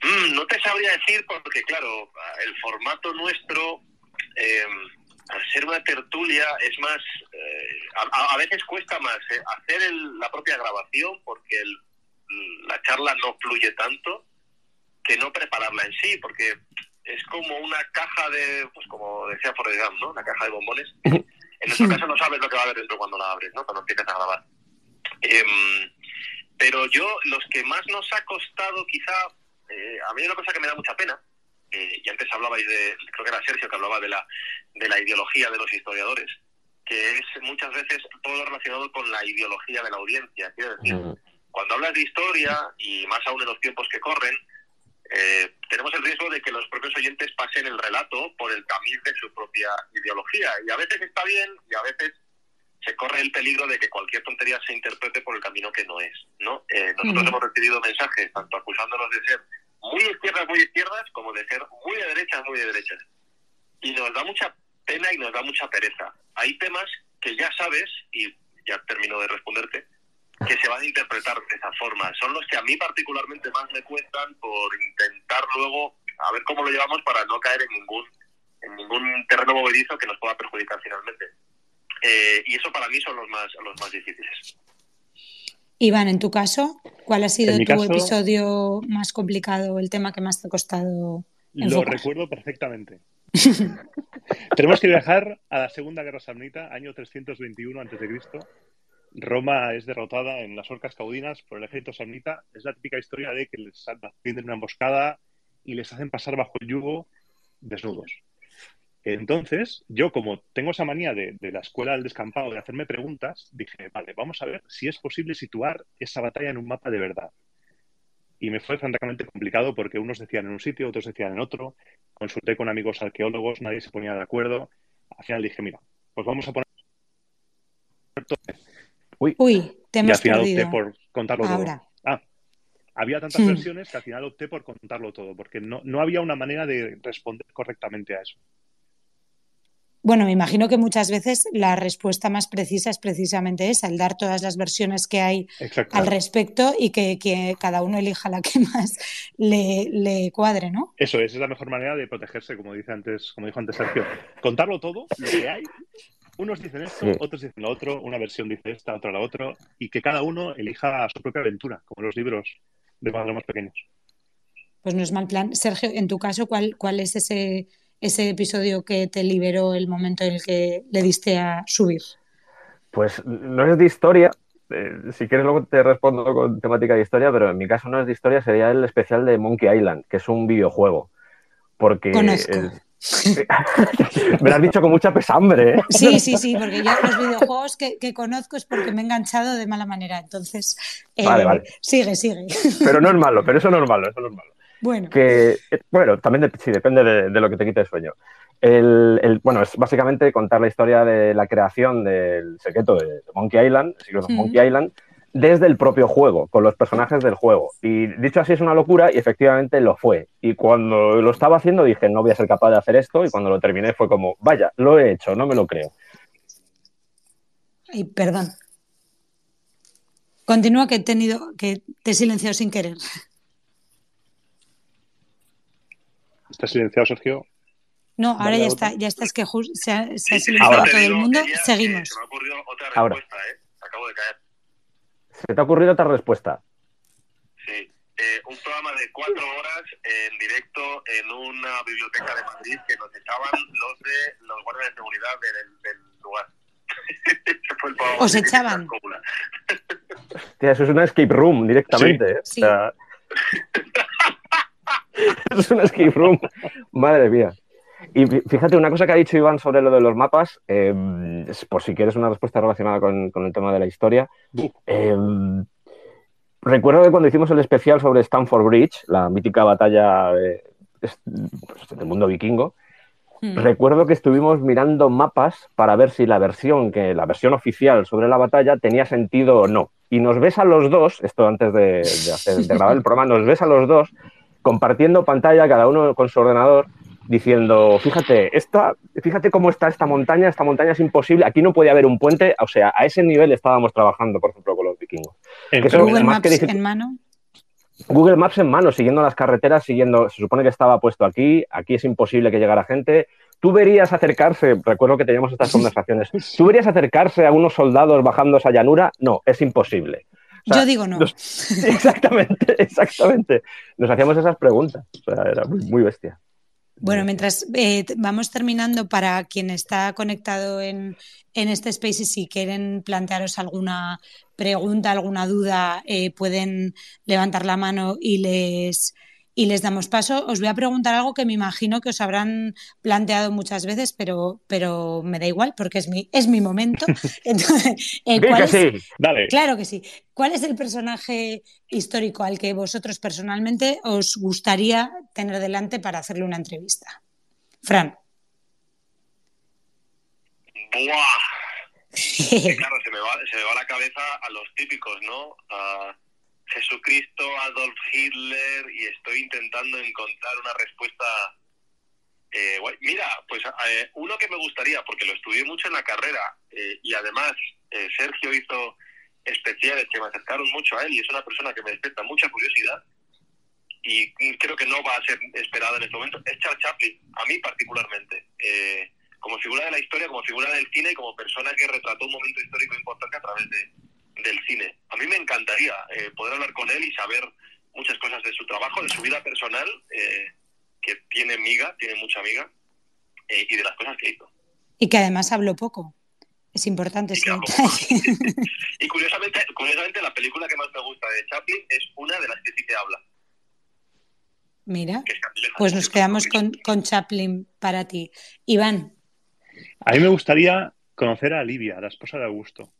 Mm, no te sabría decir porque, claro, el formato nuestro, eh, al ser una tertulia, es más, eh, a, a veces cuesta más eh, hacer el- la propia grabación porque el- la charla no fluye tanto que no prepararla en sí, porque es como una caja de, pues como decía Forrest Gump, ¿no? Una caja de bombones. <laughs> En nuestro caso no sabes lo que va a haber dentro cuando la abres, ¿no? Cuando empiezas a grabar. Em, pero yo, los que más nos ha costado, quizá, eh, a mí hay una cosa que me da mucha pena, eh, y antes hablabais de, creo que era Sergio que hablaba de la, de la ideología de los historiadores, que es muchas veces todo relacionado con la ideología de la audiencia. Quiero decir, cuando hablas de historia, y más aún en los tiempos que corren, eh, tenemos el riesgo de que los propios oyentes pasen el relato por el camino de su propia ideología. Y a veces está bien y a veces se corre el peligro de que cualquier tontería se interprete por el camino que no es. ¿no? Eh, nosotros hemos recibido mensajes tanto acusándonos de ser muy izquierdas, muy izquierdas, como de ser muy de derechas, muy de derechas. Y nos da mucha pena y nos da mucha pereza. Hay temas que ya sabes, y ya termino de responderte, que se van a interpretar de esa forma. Son los que a mí particularmente más me cuestan por intentar luego a ver cómo lo llevamos para no caer en ningún en ningún terreno movedizo que nos pueda perjudicar finalmente. Eh, y eso para mí son los más los más difíciles. Iván, en tu caso, ¿cuál ha sido tu episodio más complicado, el tema que más te ha costado? Lo recuerdo perfectamente. <laughs> Tenemos que viajar a la Segunda Guerra Samnita, año 321 a.C. Roma es derrotada en las orcas caudinas por el ejército samnita. Es la típica historia de que les tienden una emboscada y les hacen pasar bajo el yugo desnudos. Entonces, yo como tengo esa manía de, la escuela del descampado de hacerme preguntas, dije, vale, vamos a ver si es posible situar esa batalla en un mapa de verdad. Y me fue francamente complicado porque unos decían en un sitio, otros decían en otro. Consulté con amigos arqueólogos, nadie se ponía de acuerdo. Al final dije, mira, pues vamos a poner Uy, Uy te hemos y al final opté por contarlo todo. Ah, había tantas hmm. versiones que al final opté por contarlo todo, porque no, no había una manera de responder correctamente a eso. Bueno, me imagino que muchas veces la respuesta más precisa es precisamente esa, el dar todas las versiones que hay al respecto y que, que, cada uno elija la que <laughs> más le, le, cuadre, ¿no? Eso es, es la mejor manera de protegerse, como dice antes, como dijo antes Sergio. Contarlo todo, lo que hay, unos dicen esto, otros dicen lo otro, una versión dice esta, otra la otra, y que cada uno elija su propia aventura, como los libros de más, más pequeños. Pues no es mal plan. Sergio, en tu caso, ¿cuál, cuál es ese, ese episodio que te liberó el momento en el que le diste a subir? Pues no es de historia. Eh, si quieres luego te respondo con temática de historia, pero en mi caso no es de historia, sería el especial de Monkey Island, que es un videojuego. Porque <laughs> me lo has dicho con mucha pesambre. ¿eh? Sí, sí, sí, porque yo los videojuegos que, conozco es porque me he enganchado de mala manera. Entonces, eh, sigue, sigue. Pero no es malo, pero eso no es malo, eso no es malo. Bueno. Que, eh, bueno, también sí, depende de, lo que te quite el sueño. El, bueno, es básicamente contar la historia de la creación del secreto de Monkey Island, Monkey Island, desde el propio juego, con los personajes del juego. Y dicho así es una locura y efectivamente lo fue. Y cuando lo estaba haciendo dije, no voy a ser capaz de hacer esto y cuando lo terminé fue como, vaya, lo he hecho, no me lo creo. Ay, perdón. Continúa que he tenido, que te he silenciado sin querer. ¿Está silenciado, Sergio? No, ahora ya está, ya está, es que se ha, silenciado todo el mundo. Seguimos. me ha ocurrido otra respuesta, ¿eh? Acabo de caer. ¿Se te ha ocurrido otra respuesta? Sí. Eh, un programa de cuatro horas en directo en una biblioteca de Madrid que nos echaban los de los guardias de seguridad del, lugar. <laughs> ¿Os echaban? eso es una escape room directamente. Sí. ¿eh? <laughs> es una escape room. Madre mía. Y fíjate, una cosa que ha dicho Iván sobre lo de los mapas, eh, por si quieres una respuesta relacionada con, el tema de la historia. Eh, recuerdo que cuando hicimos el especial sobre Stanford Bridge, la mítica batalla pues, del mundo vikingo, hmm. recuerdo que estuvimos mirando mapas para ver si la versión, que la versión oficial sobre la batalla tenía sentido o no. Y nos ves a los dos, esto antes de, de grabar el programa, nos ves a los dos compartiendo pantalla, cada uno con su ordenador, diciendo, fíjate, esta, fíjate cómo está esta montaña, esta montaña es imposible, aquí no puede haber un puente, o sea, a ese nivel estábamos trabajando, por ejemplo, con los vikingos. Google Maps en mano. Google Maps en mano, siguiendo las carreteras, siguiendo, se supone que estaba puesto aquí, aquí es imposible que llegara gente. Tú verías acercarse, recuerdo que teníamos estas conversaciones, ¿tú verías acercarse a unos soldados bajando esa llanura? No, es imposible. Yo digo no. <laughs> exactamente, exactamente. Nos hacíamos esas preguntas. O sea, era muy bestia. Bueno, mientras eh, vamos terminando, para quien está conectado en, este space y si quieren plantearos alguna pregunta, alguna duda, eh, pueden levantar la mano y les, y les damos paso. Os voy a preguntar algo que me imagino que os habrán planteado muchas veces, pero, pero me da igual porque es mi, es mi momento. <laughs> Entonces, eh, ¿cuál es, sí. Dale. Claro que sí. ¿Cuál es el personaje histórico al que vosotros personalmente os gustaría tener delante para hacerle una entrevista? Fran. ¡Buah! <laughs> claro, se me, va, se me va la cabeza a los típicos, ¿no? Jesucristo, Adolf Hitler, y estoy intentando encontrar una respuesta. Eh, mira, pues eh, uno que me gustaría, porque lo estudié mucho en la carrera, eh, y además Sergio hizo especiales que me acercaron mucho a él, y es una persona que me despierta mucha curiosidad, y creo que no va a ser esperada en este momento, es Charles Chaplin, a mí particularmente como figura de la historia, como figura del cine y como persona que retrató un momento histórico importante a través de, del cine. A mí me encantaría eh, poder hablar con él y saber muchas cosas de su trabajo, de su vida personal, eh, que tiene miga, tiene mucha miga, eh, y de las cosas que hizo. Y que además habló poco. Es importante y, <laughs> y curiosamente, curiosamente, la película que más me gusta de Chaplin es una de las que sí te habla. Mira, pues nos quedamos con, con Chaplin para ti. Iván, a mí me gustaría conocer a Livia, la esposa de Augusto.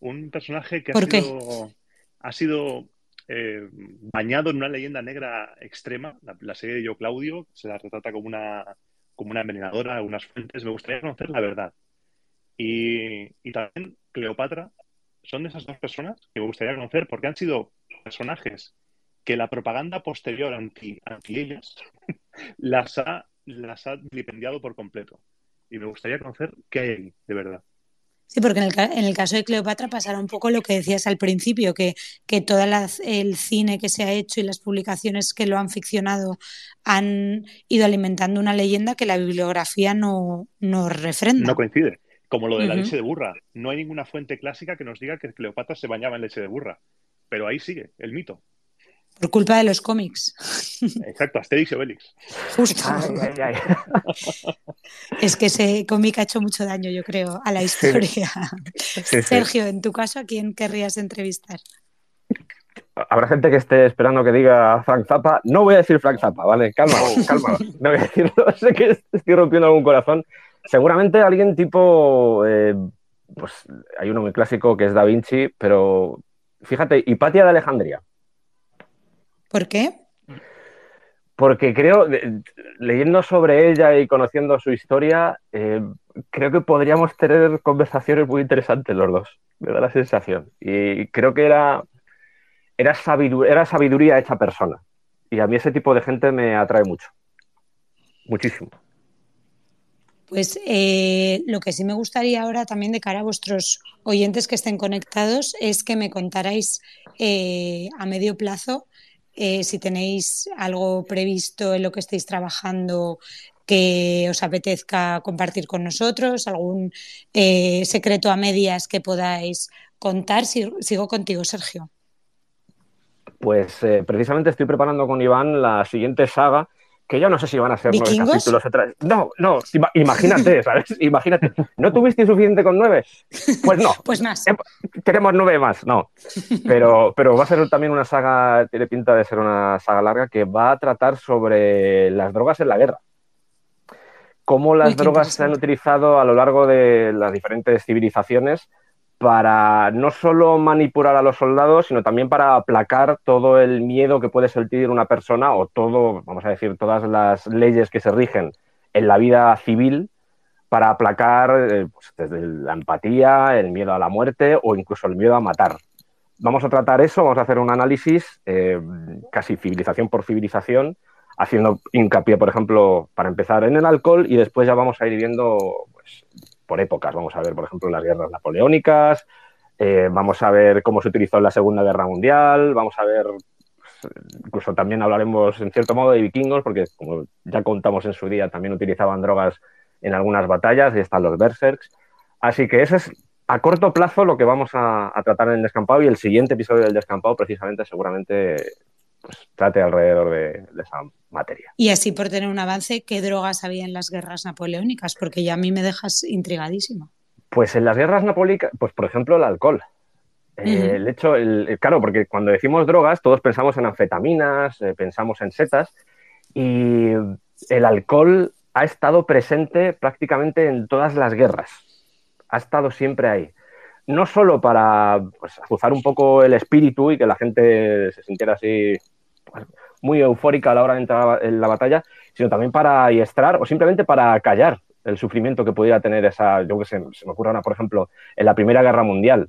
Un personaje que ha sido, eh, bañado en una leyenda negra extrema. La, serie de Yo Claudio se la retrata como una, como una envenenadora, algunas fuentes. Me gustaría conocer la verdad. Y, también Cleopatra son de esas dos personas que me gustaría conocer porque han sido personajes que la propaganda posterior anti, anti ellas <laughs> las ha, las ha vilipendiado por completo y me gustaría conocer qué hay ahí, de verdad. Sí, porque en el, en el, caso de Cleopatra pasará un poco lo que decías al principio, que, que todo el cine que se ha hecho y las publicaciones que lo han ficcionado han ido alimentando una leyenda que la bibliografía no, no refrenda. No coincide, como lo de la leche de burra. No hay ninguna fuente clásica que nos diga que Cleopatra se bañaba en leche de burra, pero ahí sigue el mito. Por culpa de los cómics. Exacto, Asterix y Obelix. Justo. <laughs> Es que ese cómic ha hecho mucho daño, yo creo, a la historia. Sergio, en tu caso, ¿a quién querrías entrevistar? Habrá gente que esté esperando que diga Frank Zappa. No voy a decir Frank Zappa, ¿vale? Calma, calma. No voy a decirlo. <laughs> Sé que estoy rompiendo algún corazón. Seguramente alguien tipo. Eh, pues hay uno muy clásico que es Da Vinci, pero fíjate, Hipatia de Alejandría. ¿Por qué? Porque creo, leyendo sobre ella y conociendo su historia, eh, creo que podríamos tener conversaciones muy interesantes los dos. Me da la sensación. Y creo que era, era, sabiduría, era sabiduría hecha persona. Y a mí ese tipo de gente me atrae mucho. Muchísimo. Pues eh, lo que sí me gustaría ahora también de cara a vuestros oyentes que estén conectados es que me contarais eh, a medio plazo eh, si tenéis algo previsto en lo que estéis trabajando que os apetezca compartir con nosotros, algún eh, secreto a medias que podáis contar. Sigo contigo, Sergio. Pues eh, precisamente estoy preparando con Iván la siguiente saga que yo no sé si van a ser nueve capítulos. No, no, <laughs> imagínate, ¿sabes? Imagínate. ¿No tuviste suficiente con nueve? Pues no. <laughs> Pues más. Queremos nueve más, no. Pero, pero va a ser también una saga, tiene pinta de ser una saga larga que va a tratar sobre las drogas en la guerra. Cómo las drogas se han utilizado a lo largo de las diferentes civilizaciones para no solo manipular a los soldados, sino también para aplacar todo el miedo que puede sentir una persona o todo, vamos a decir, todas las leyes que se rigen en la vida civil para aplacar eh, pues, desde la empatía, el miedo a la muerte o incluso el miedo a matar. Vamos a tratar eso, vamos a hacer un análisis eh, casi civilización por civilización, haciendo hincapié, por ejemplo, para empezar en el alcohol y después ya vamos a ir viendo pues, por épocas. Vamos a ver, por ejemplo, las guerras napoleónicas, eh, vamos a ver cómo se utilizó en la Segunda Guerra Mundial, vamos a ver, incluso también hablaremos en cierto modo de vikingos, porque como ya contamos en su día, también utilizaban drogas en algunas batallas y están los berserks. Así que eso es a corto plazo lo que vamos a, tratar en el descampado y el siguiente episodio del descampado precisamente seguramente pues, trate alrededor de, esa materia. Y así por tener un avance, ¿qué drogas había en las guerras napoleónicas? Porque ya a mí me dejas intrigadísimo. Pues en las guerras napoleónicas, pues por ejemplo el alcohol. Eh, el hecho, el, claro, porque cuando decimos drogas, todos pensamos en anfetaminas, eh, pensamos en setas, y el alcohol ha estado presente prácticamente en todas las guerras. Ha estado siempre ahí. No solo para pues, azuzar un poco el espíritu y que la gente se sintiera así pues, muy eufórica a la hora de entrar en la batalla, sino también para adiestrar o simplemente para callar el sufrimiento que pudiera tener esa, yo que sé, se me ocurre por ejemplo, en la Primera Guerra Mundial.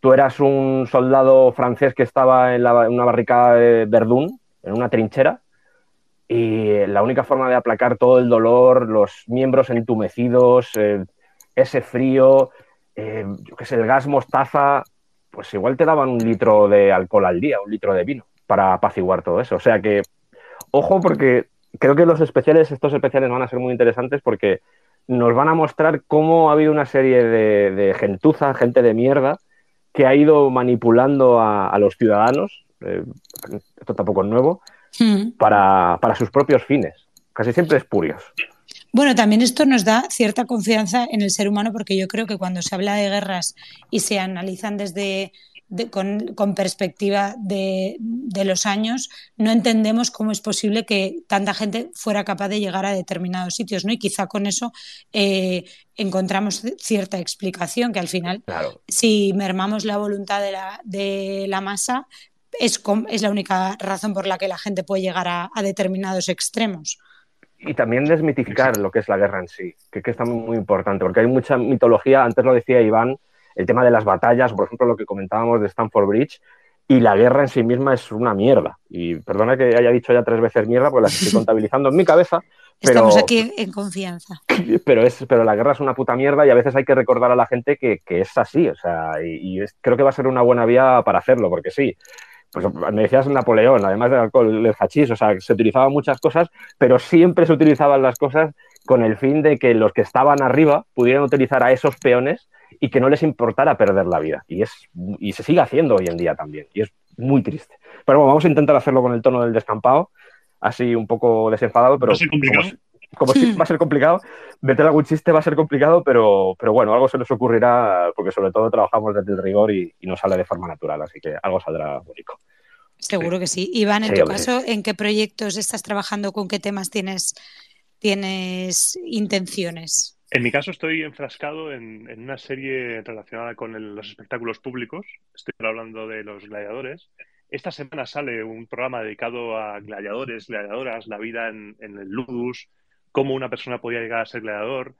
Tú eras un soldado francés que estaba en, una barricada de Verdún, en una trinchera, y la única forma de aplacar todo el dolor, los miembros entumecidos, eh, ese frío, eh, yo qué sé, el gas mostaza, pues igual te daban un litro de alcohol al día, un litro de vino, para apaciguar todo eso. O sea que, ojo, porque creo que los especiales, estos especiales van a ser muy interesantes porque nos van a mostrar cómo ha habido una serie de, gentuza, gente de mierda, que ha ido manipulando a, los ciudadanos, eh, esto tampoco es nuevo, hmm. para, sus propios fines, casi siempre espurios. Bueno, también esto nos da cierta confianza en el ser humano porque yo creo que cuando se habla de guerras y se analizan desde con, perspectiva de, los años, no entendemos cómo es posible que tanta gente fuera capaz de llegar a determinados sitios, ¿no? Y quizá con eso eh, encontramos cierta explicación, que al final, si mermamos la voluntad de la, de la masa, es, es, la única razón por la que la gente puede llegar a, determinados extremos. Y también desmitificar lo que es la guerra en sí, que, que está muy, muy importante, porque hay mucha mitología, antes lo decía Iván, el tema de las batallas, por ejemplo, lo que comentábamos de Stanford Bridge, y la guerra en sí misma es una mierda. Y perdona que haya dicho ya tres veces mierda, porque las estoy <laughs> contabilizando en mi cabeza. Pero, Estamos aquí en confianza. <coughs> Pero, es, pero la guerra es una puta mierda y a veces hay que recordar a la gente que, es así. O sea, y, creo que va a ser una buena vía para hacerlo, porque sí. Pues me decías Napoleón, además del alcohol, el hachís, o sea, se utilizaban muchas cosas, pero siempre se utilizaban las cosas con el fin de que los que estaban arriba pudieran utilizar a esos peones y que no les importara perder la vida. Y, es, y se sigue haciendo hoy en día también. Y es muy triste. Pero bueno, vamos a intentar hacerlo con el tono del descampado, así un poco desenfadado, pero... Como, si va a ser complicado, meter algún chiste va a ser complicado, pero, pero bueno, algo se nos ocurrirá porque sobre todo trabajamos desde el rigor y, y nos sale de forma natural, así que algo saldrá único. Seguro que sí. Iván, en tu caso, ¿en qué proyectos estás trabajando? ¿Con qué temas tienes, tienes intenciones? En mi caso estoy enfrascado en, una serie relacionada con los espectáculos públicos. Estoy hablando de los gladiadores. Esta semana sale un programa dedicado a gladiadores, gladiadoras, la vida en, el ludus, cómo una persona podía llegar a ser gladiador,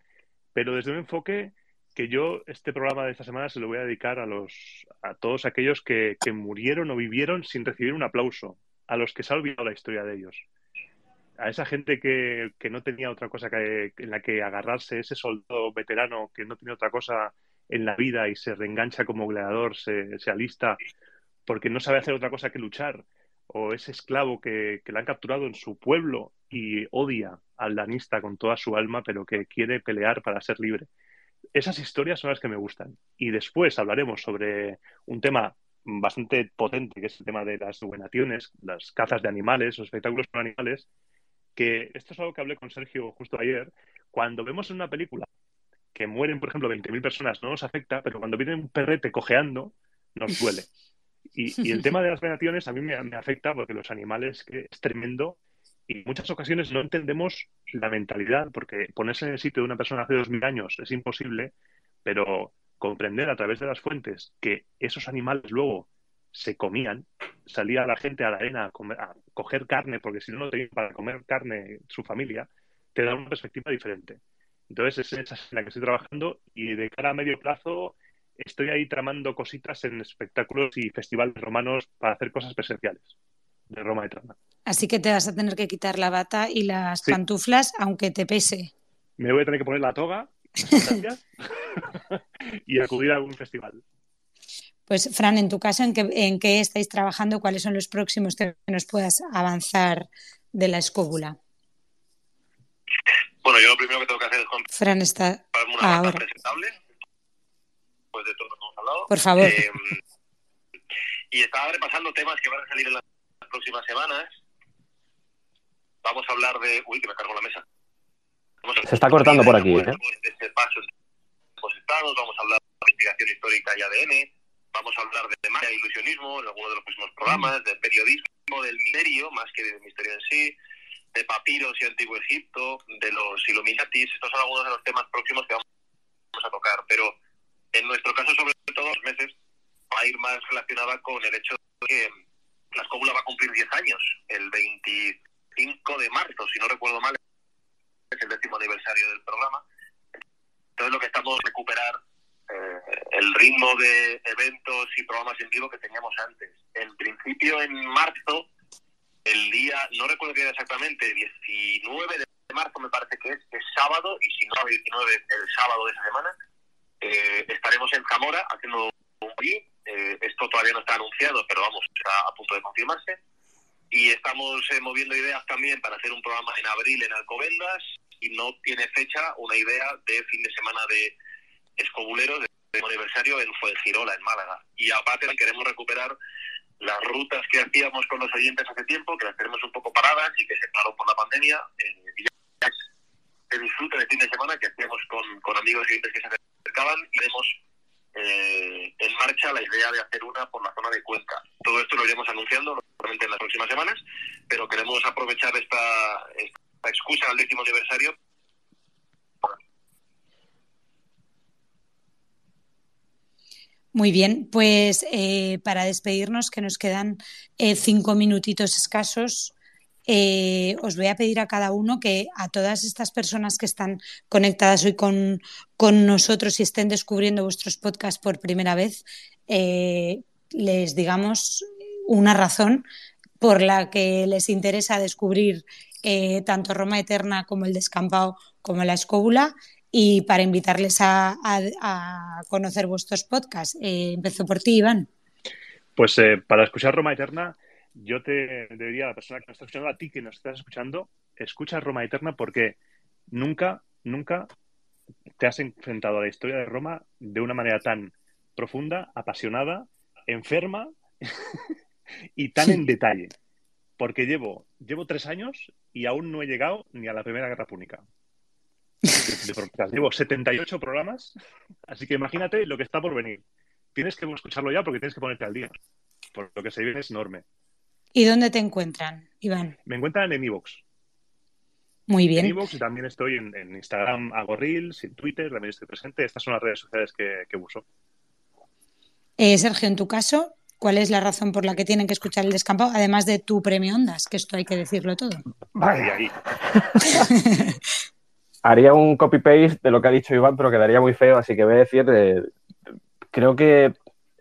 pero desde un enfoque que yo este programa de esta semana se lo voy a dedicar a los a todos aquellos que, que murieron o vivieron sin recibir un aplauso, a los que se ha olvidado la historia de ellos. A esa gente que, no tenía otra cosa que, en la que agarrarse, ese soldado veterano que no tiene otra cosa en la vida y se reengancha como gladiador, se, se alista porque no sabe hacer otra cosa que luchar, o ese esclavo que, que le han capturado en su pueblo y odia al danista con toda su alma, pero que quiere pelear para ser libre. Esas historias son las que me gustan. Y después hablaremos sobre un tema bastante potente, que es el tema de las buenaciones, las cazas de animales, los espectáculos con animales, que esto es algo que hablé con Sergio justo ayer, cuando vemos en una película que mueren, por ejemplo, 20.000 personas, no nos afecta, pero cuando viene un perrete cojeando, nos duele. <laughs> Y, el tema de las venaciones a mí me, afecta porque los animales es tremendo y en muchas ocasiones no entendemos la mentalidad, porque ponerse en el sitio de una persona hace 2.000 años es imposible, pero comprender a través de las fuentes que esos animales luego se comían, salía la gente a la arena a, coger carne, porque si no, no tenían para comer carne su familia, te da una perspectiva diferente. Entonces, es esa en la que estoy trabajando y de cara a medio plazo estoy ahí tramando cositas en espectáculos y festivales romanos para hacer cosas presenciales de Roma Eterna. Así que te vas a tener que quitar la bata y las pantuflas, aunque te pese. Me voy a tener que poner la toga <laughs> y acudir a algún festival. Pues, Fran, en tu caso, ¿en qué, ¿en qué estáis trabajando? ¿Cuáles son los próximos que nos puedas avanzar de la escóbula? Bueno, yo lo primero que tengo que hacer es Fran está una ahora. presentable, después de todo lo que hemos hablado. Por favor. Eh, y estaba repasando temas que van a salir en las próximas semanas. Vamos a hablar de... Uy, que me cargo la mesa. Se está cortando por aquí. ¿eh? vamos a hablar de investigación histórica y ADN, vamos a hablar de magia e ilusionismo en alguno de los próximos programas, de periodismo, del misterio, más que del misterio en sí, de papiros y antiguo Egipto, de los Illuminatis. Estos son algunos de los temas próximos que vamos a tocar. Pero en nuestro caso, sobre todo los meses, va a ir más relacionada con el hecho de que la escóbula va a cumplir 10 años, el 25 de marzo, si no recuerdo mal, es el décimo aniversario del programa. Entonces lo que estamos es recuperar eh, el ritmo de eventos y programas en vivo que teníamos antes. En principio, en marzo, el día, no recuerdo qué era exactamente, 19 de marzo me parece que es, es sábado, y si no, 19 el sábado de esa semana, eh, estaremos en Zamora haciendo un eh, esto todavía no está anunciado, pero vamos, está a punto de confirmarse. Y estamos eh, moviendo ideas también para hacer un programa en abril en Alcobendas y no tiene fecha una idea de fin de semana de escobuleros de aniversario en Fuengirola, en Málaga. Y aparte queremos recuperar las rutas que hacíamos con los oyentes hace tiempo, que las tenemos un poco paradas y que se pararon por la pandemia. Eh, y ya el disfrute de fin de semana que hacíamos con, con amigos y oyentes que se acercaban y vemos eh, en marcha la idea de hacer una por la zona de Cuenca. Todo esto lo iremos anunciando probablemente en las próximas semanas, pero queremos aprovechar esta, esta excusa al décimo aniversario Muy bien, pues eh, para despedirnos, que nos quedan eh, cinco minutitos escasos, eh, os voy a pedir a cada uno que a todas estas personas que están conectadas hoy con, con nosotros y estén descubriendo vuestros podcasts por primera vez, eh, les digamos una razón por la que les interesa descubrir eh, tanto Roma Eterna como el Descampado como la Escóbula y para invitarles a, a, conocer vuestros podcasts. empezó por ti, Iván. Pues para escuchar Roma Eterna yo te diría a la persona que nos está escuchando, a ti que nos estás escuchando, escucha Roma Eterna porque nunca, nunca te has enfrentado a la historia de Roma de una manera tan profunda, apasionada, enferma <laughs> y tan en detalle. Porque llevo, llevo tres años y aún no he llegado ni a la Primera Guerra Púnica. llevo 78 programas, así que imagínate lo que está por venir. Tienes que escucharlo ya porque tienes que ponerte al día. Por lo que se viene es enorme. ¿Y dónde te encuentran, Iván? Me encuentran en Evox. Muy bien. En Evox y también estoy en, Instagram, hago Reels, en Twitter, también estoy presente. Estas son las redes sociales que, uso. Eh, Sergio, en tu caso, ¿cuál es la razón por la que tienen que escuchar el descampado? Además de tu premio Ondas, que esto hay que decirlo todo. Vale, ahí. <laughs> Haría un copy-paste de lo que ha dicho Iván, pero quedaría muy feo, así que voy a decir, eh, creo que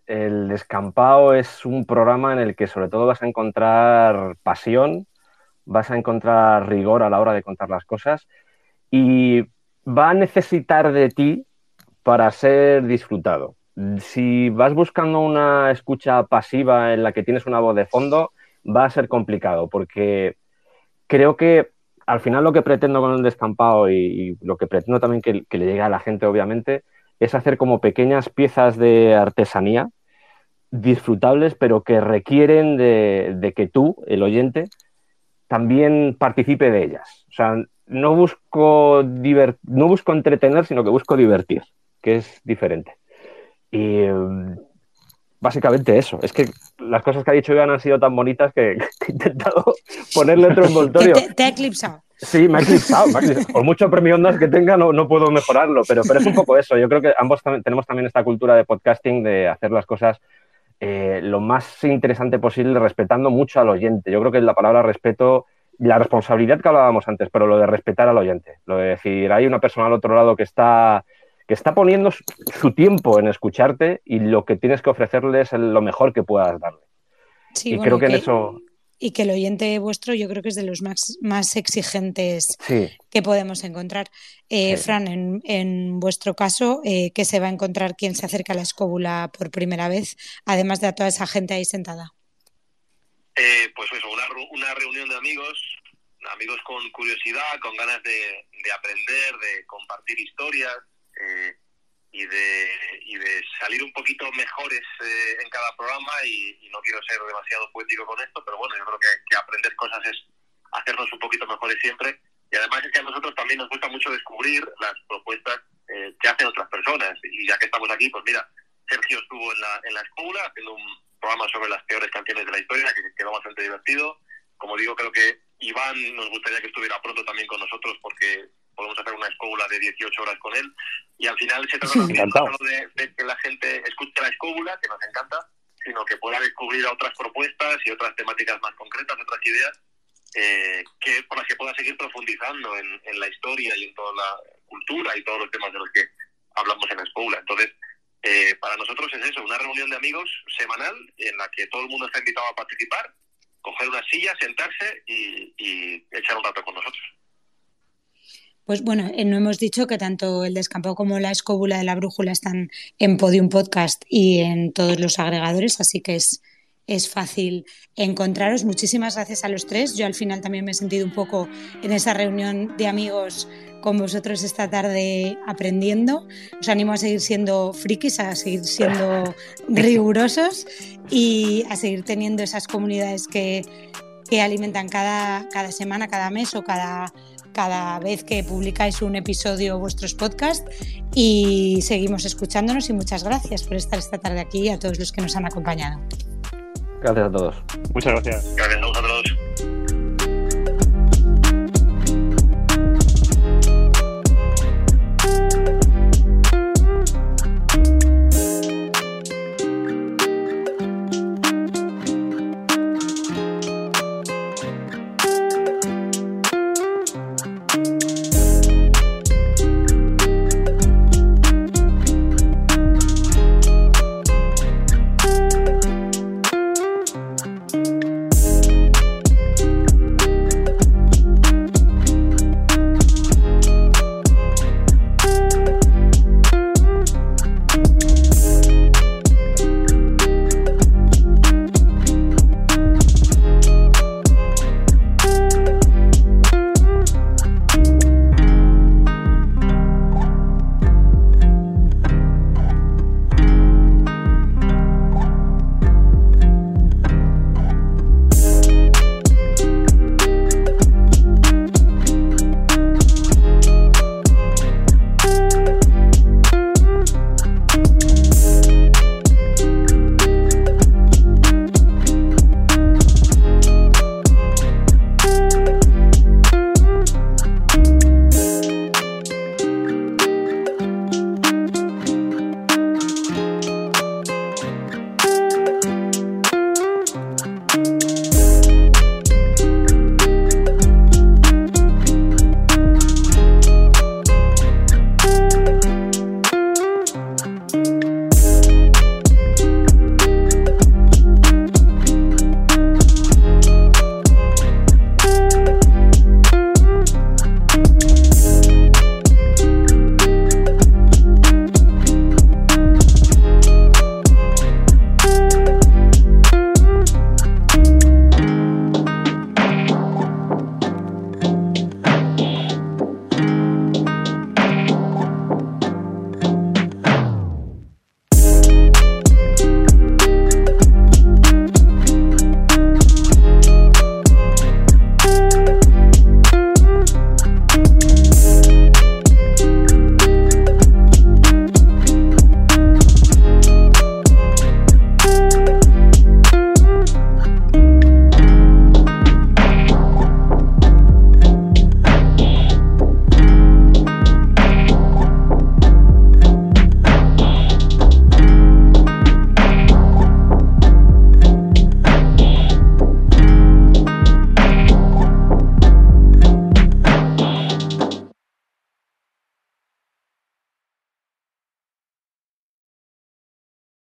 el Descampado es un programa en el que sobre todo vas a encontrar pasión, vas a encontrar rigor a la hora de contar las cosas y va a necesitar de ti para ser disfrutado. Si vas buscando una escucha pasiva en la que tienes una voz de fondo, va a ser complicado porque creo que al final lo que pretendo con el descampado y, lo que pretendo también que, que le llegue a la gente, obviamente, es hacer como pequeñas piezas de artesanía disfrutables, pero que requieren de, que tú, el oyente, también participe de ellas. O sea, no busco, no busco entretener, sino que busco divertir, que es diferente. Y em, básicamente eso. Es que las cosas que ha dicho Iván han sido tan bonitas que, <laughs> he intentado ponerle otro envoltorio. Te, ha eclipsado. Sí, me ha eclipsado. Por mucho premio ondas que tenga, no, no, puedo mejorarlo, pero, pero es un poco eso. Yo creo que ambos tenemos también esta cultura de podcasting, de hacer las cosas eh, lo más interesante posible, respetando mucho al oyente. Yo creo que la palabra respeto, la responsabilidad que hablábamos antes, pero lo de respetar al oyente, lo de decir, hay una persona al otro lado que está, que está poniendo su tiempo en escucharte y lo que tienes que ofrecerle es lo mejor que puedas darle. y creo que en eso y que el oyente vuestro yo creo que es de los más, más exigentes que podemos encontrar. Eh, Fran, en, en, vuestro caso, eh, ¿qué se va a encontrar quien se acerca a la escóbula por primera vez, además de a toda esa gente ahí sentada? Eh, pues eso, una, una, reunión de amigos, amigos con curiosidad, con ganas de, de aprender, de compartir historias. Eh, y de, y de salir un poquito mejores eh, en cada programa y, no quiero ser demasiado poético con esto, pero bueno, yo creo que, que, aprender cosas es hacernos un poquito mejores siempre y además es que a nosotros también nos gusta mucho descubrir las propuestas eh, que hacen otras personas y ya que estamos aquí, pues mira, Sergio estuvo en la, en la escuela haciendo un programa sobre las peores canciones de la historia, que quedó bastante divertido. Como digo, creo que Iván nos gustaría que estuviera pronto también con nosotros porque podemos hacer una escóbula de 18 horas con él. Y al final se trata de, de, que la gente escuche la escóbula, que nos encanta, sino que pueda descubrir otras propuestas y otras temáticas más concretas, otras ideas, eh, que por las que pueda seguir profundizando en, en, la historia y en toda la cultura y todos los temas de los que hablamos en la escóbula. Entonces, eh, para nosotros es eso, una reunión de amigos semanal en la que todo el mundo está invitado a participar, coger una silla, sentarse y, y echar un rato con nosotros. Pues bueno, eh, no hemos dicho que tanto el descampado como la escóbula de la brújula están en Podium Podcast y en todos los agregadores, así que es, es fácil encontraros. Muchísimas gracias a los tres. Yo al final también me he sentido un poco en esa reunión de amigos con vosotros esta tarde aprendiendo. Os animo a seguir siendo frikis, a seguir siendo <laughs> rigurosos y a seguir teniendo esas comunidades que, que alimentan cada, cada semana, cada mes o cada cada vez que publicáis un episodio vuestros podcasts y seguimos escuchándonos y muchas gracias por estar esta tarde aquí y a todos los que nos han acompañado. Gracias a todos. Muchas gracias. Gracias a vosotros.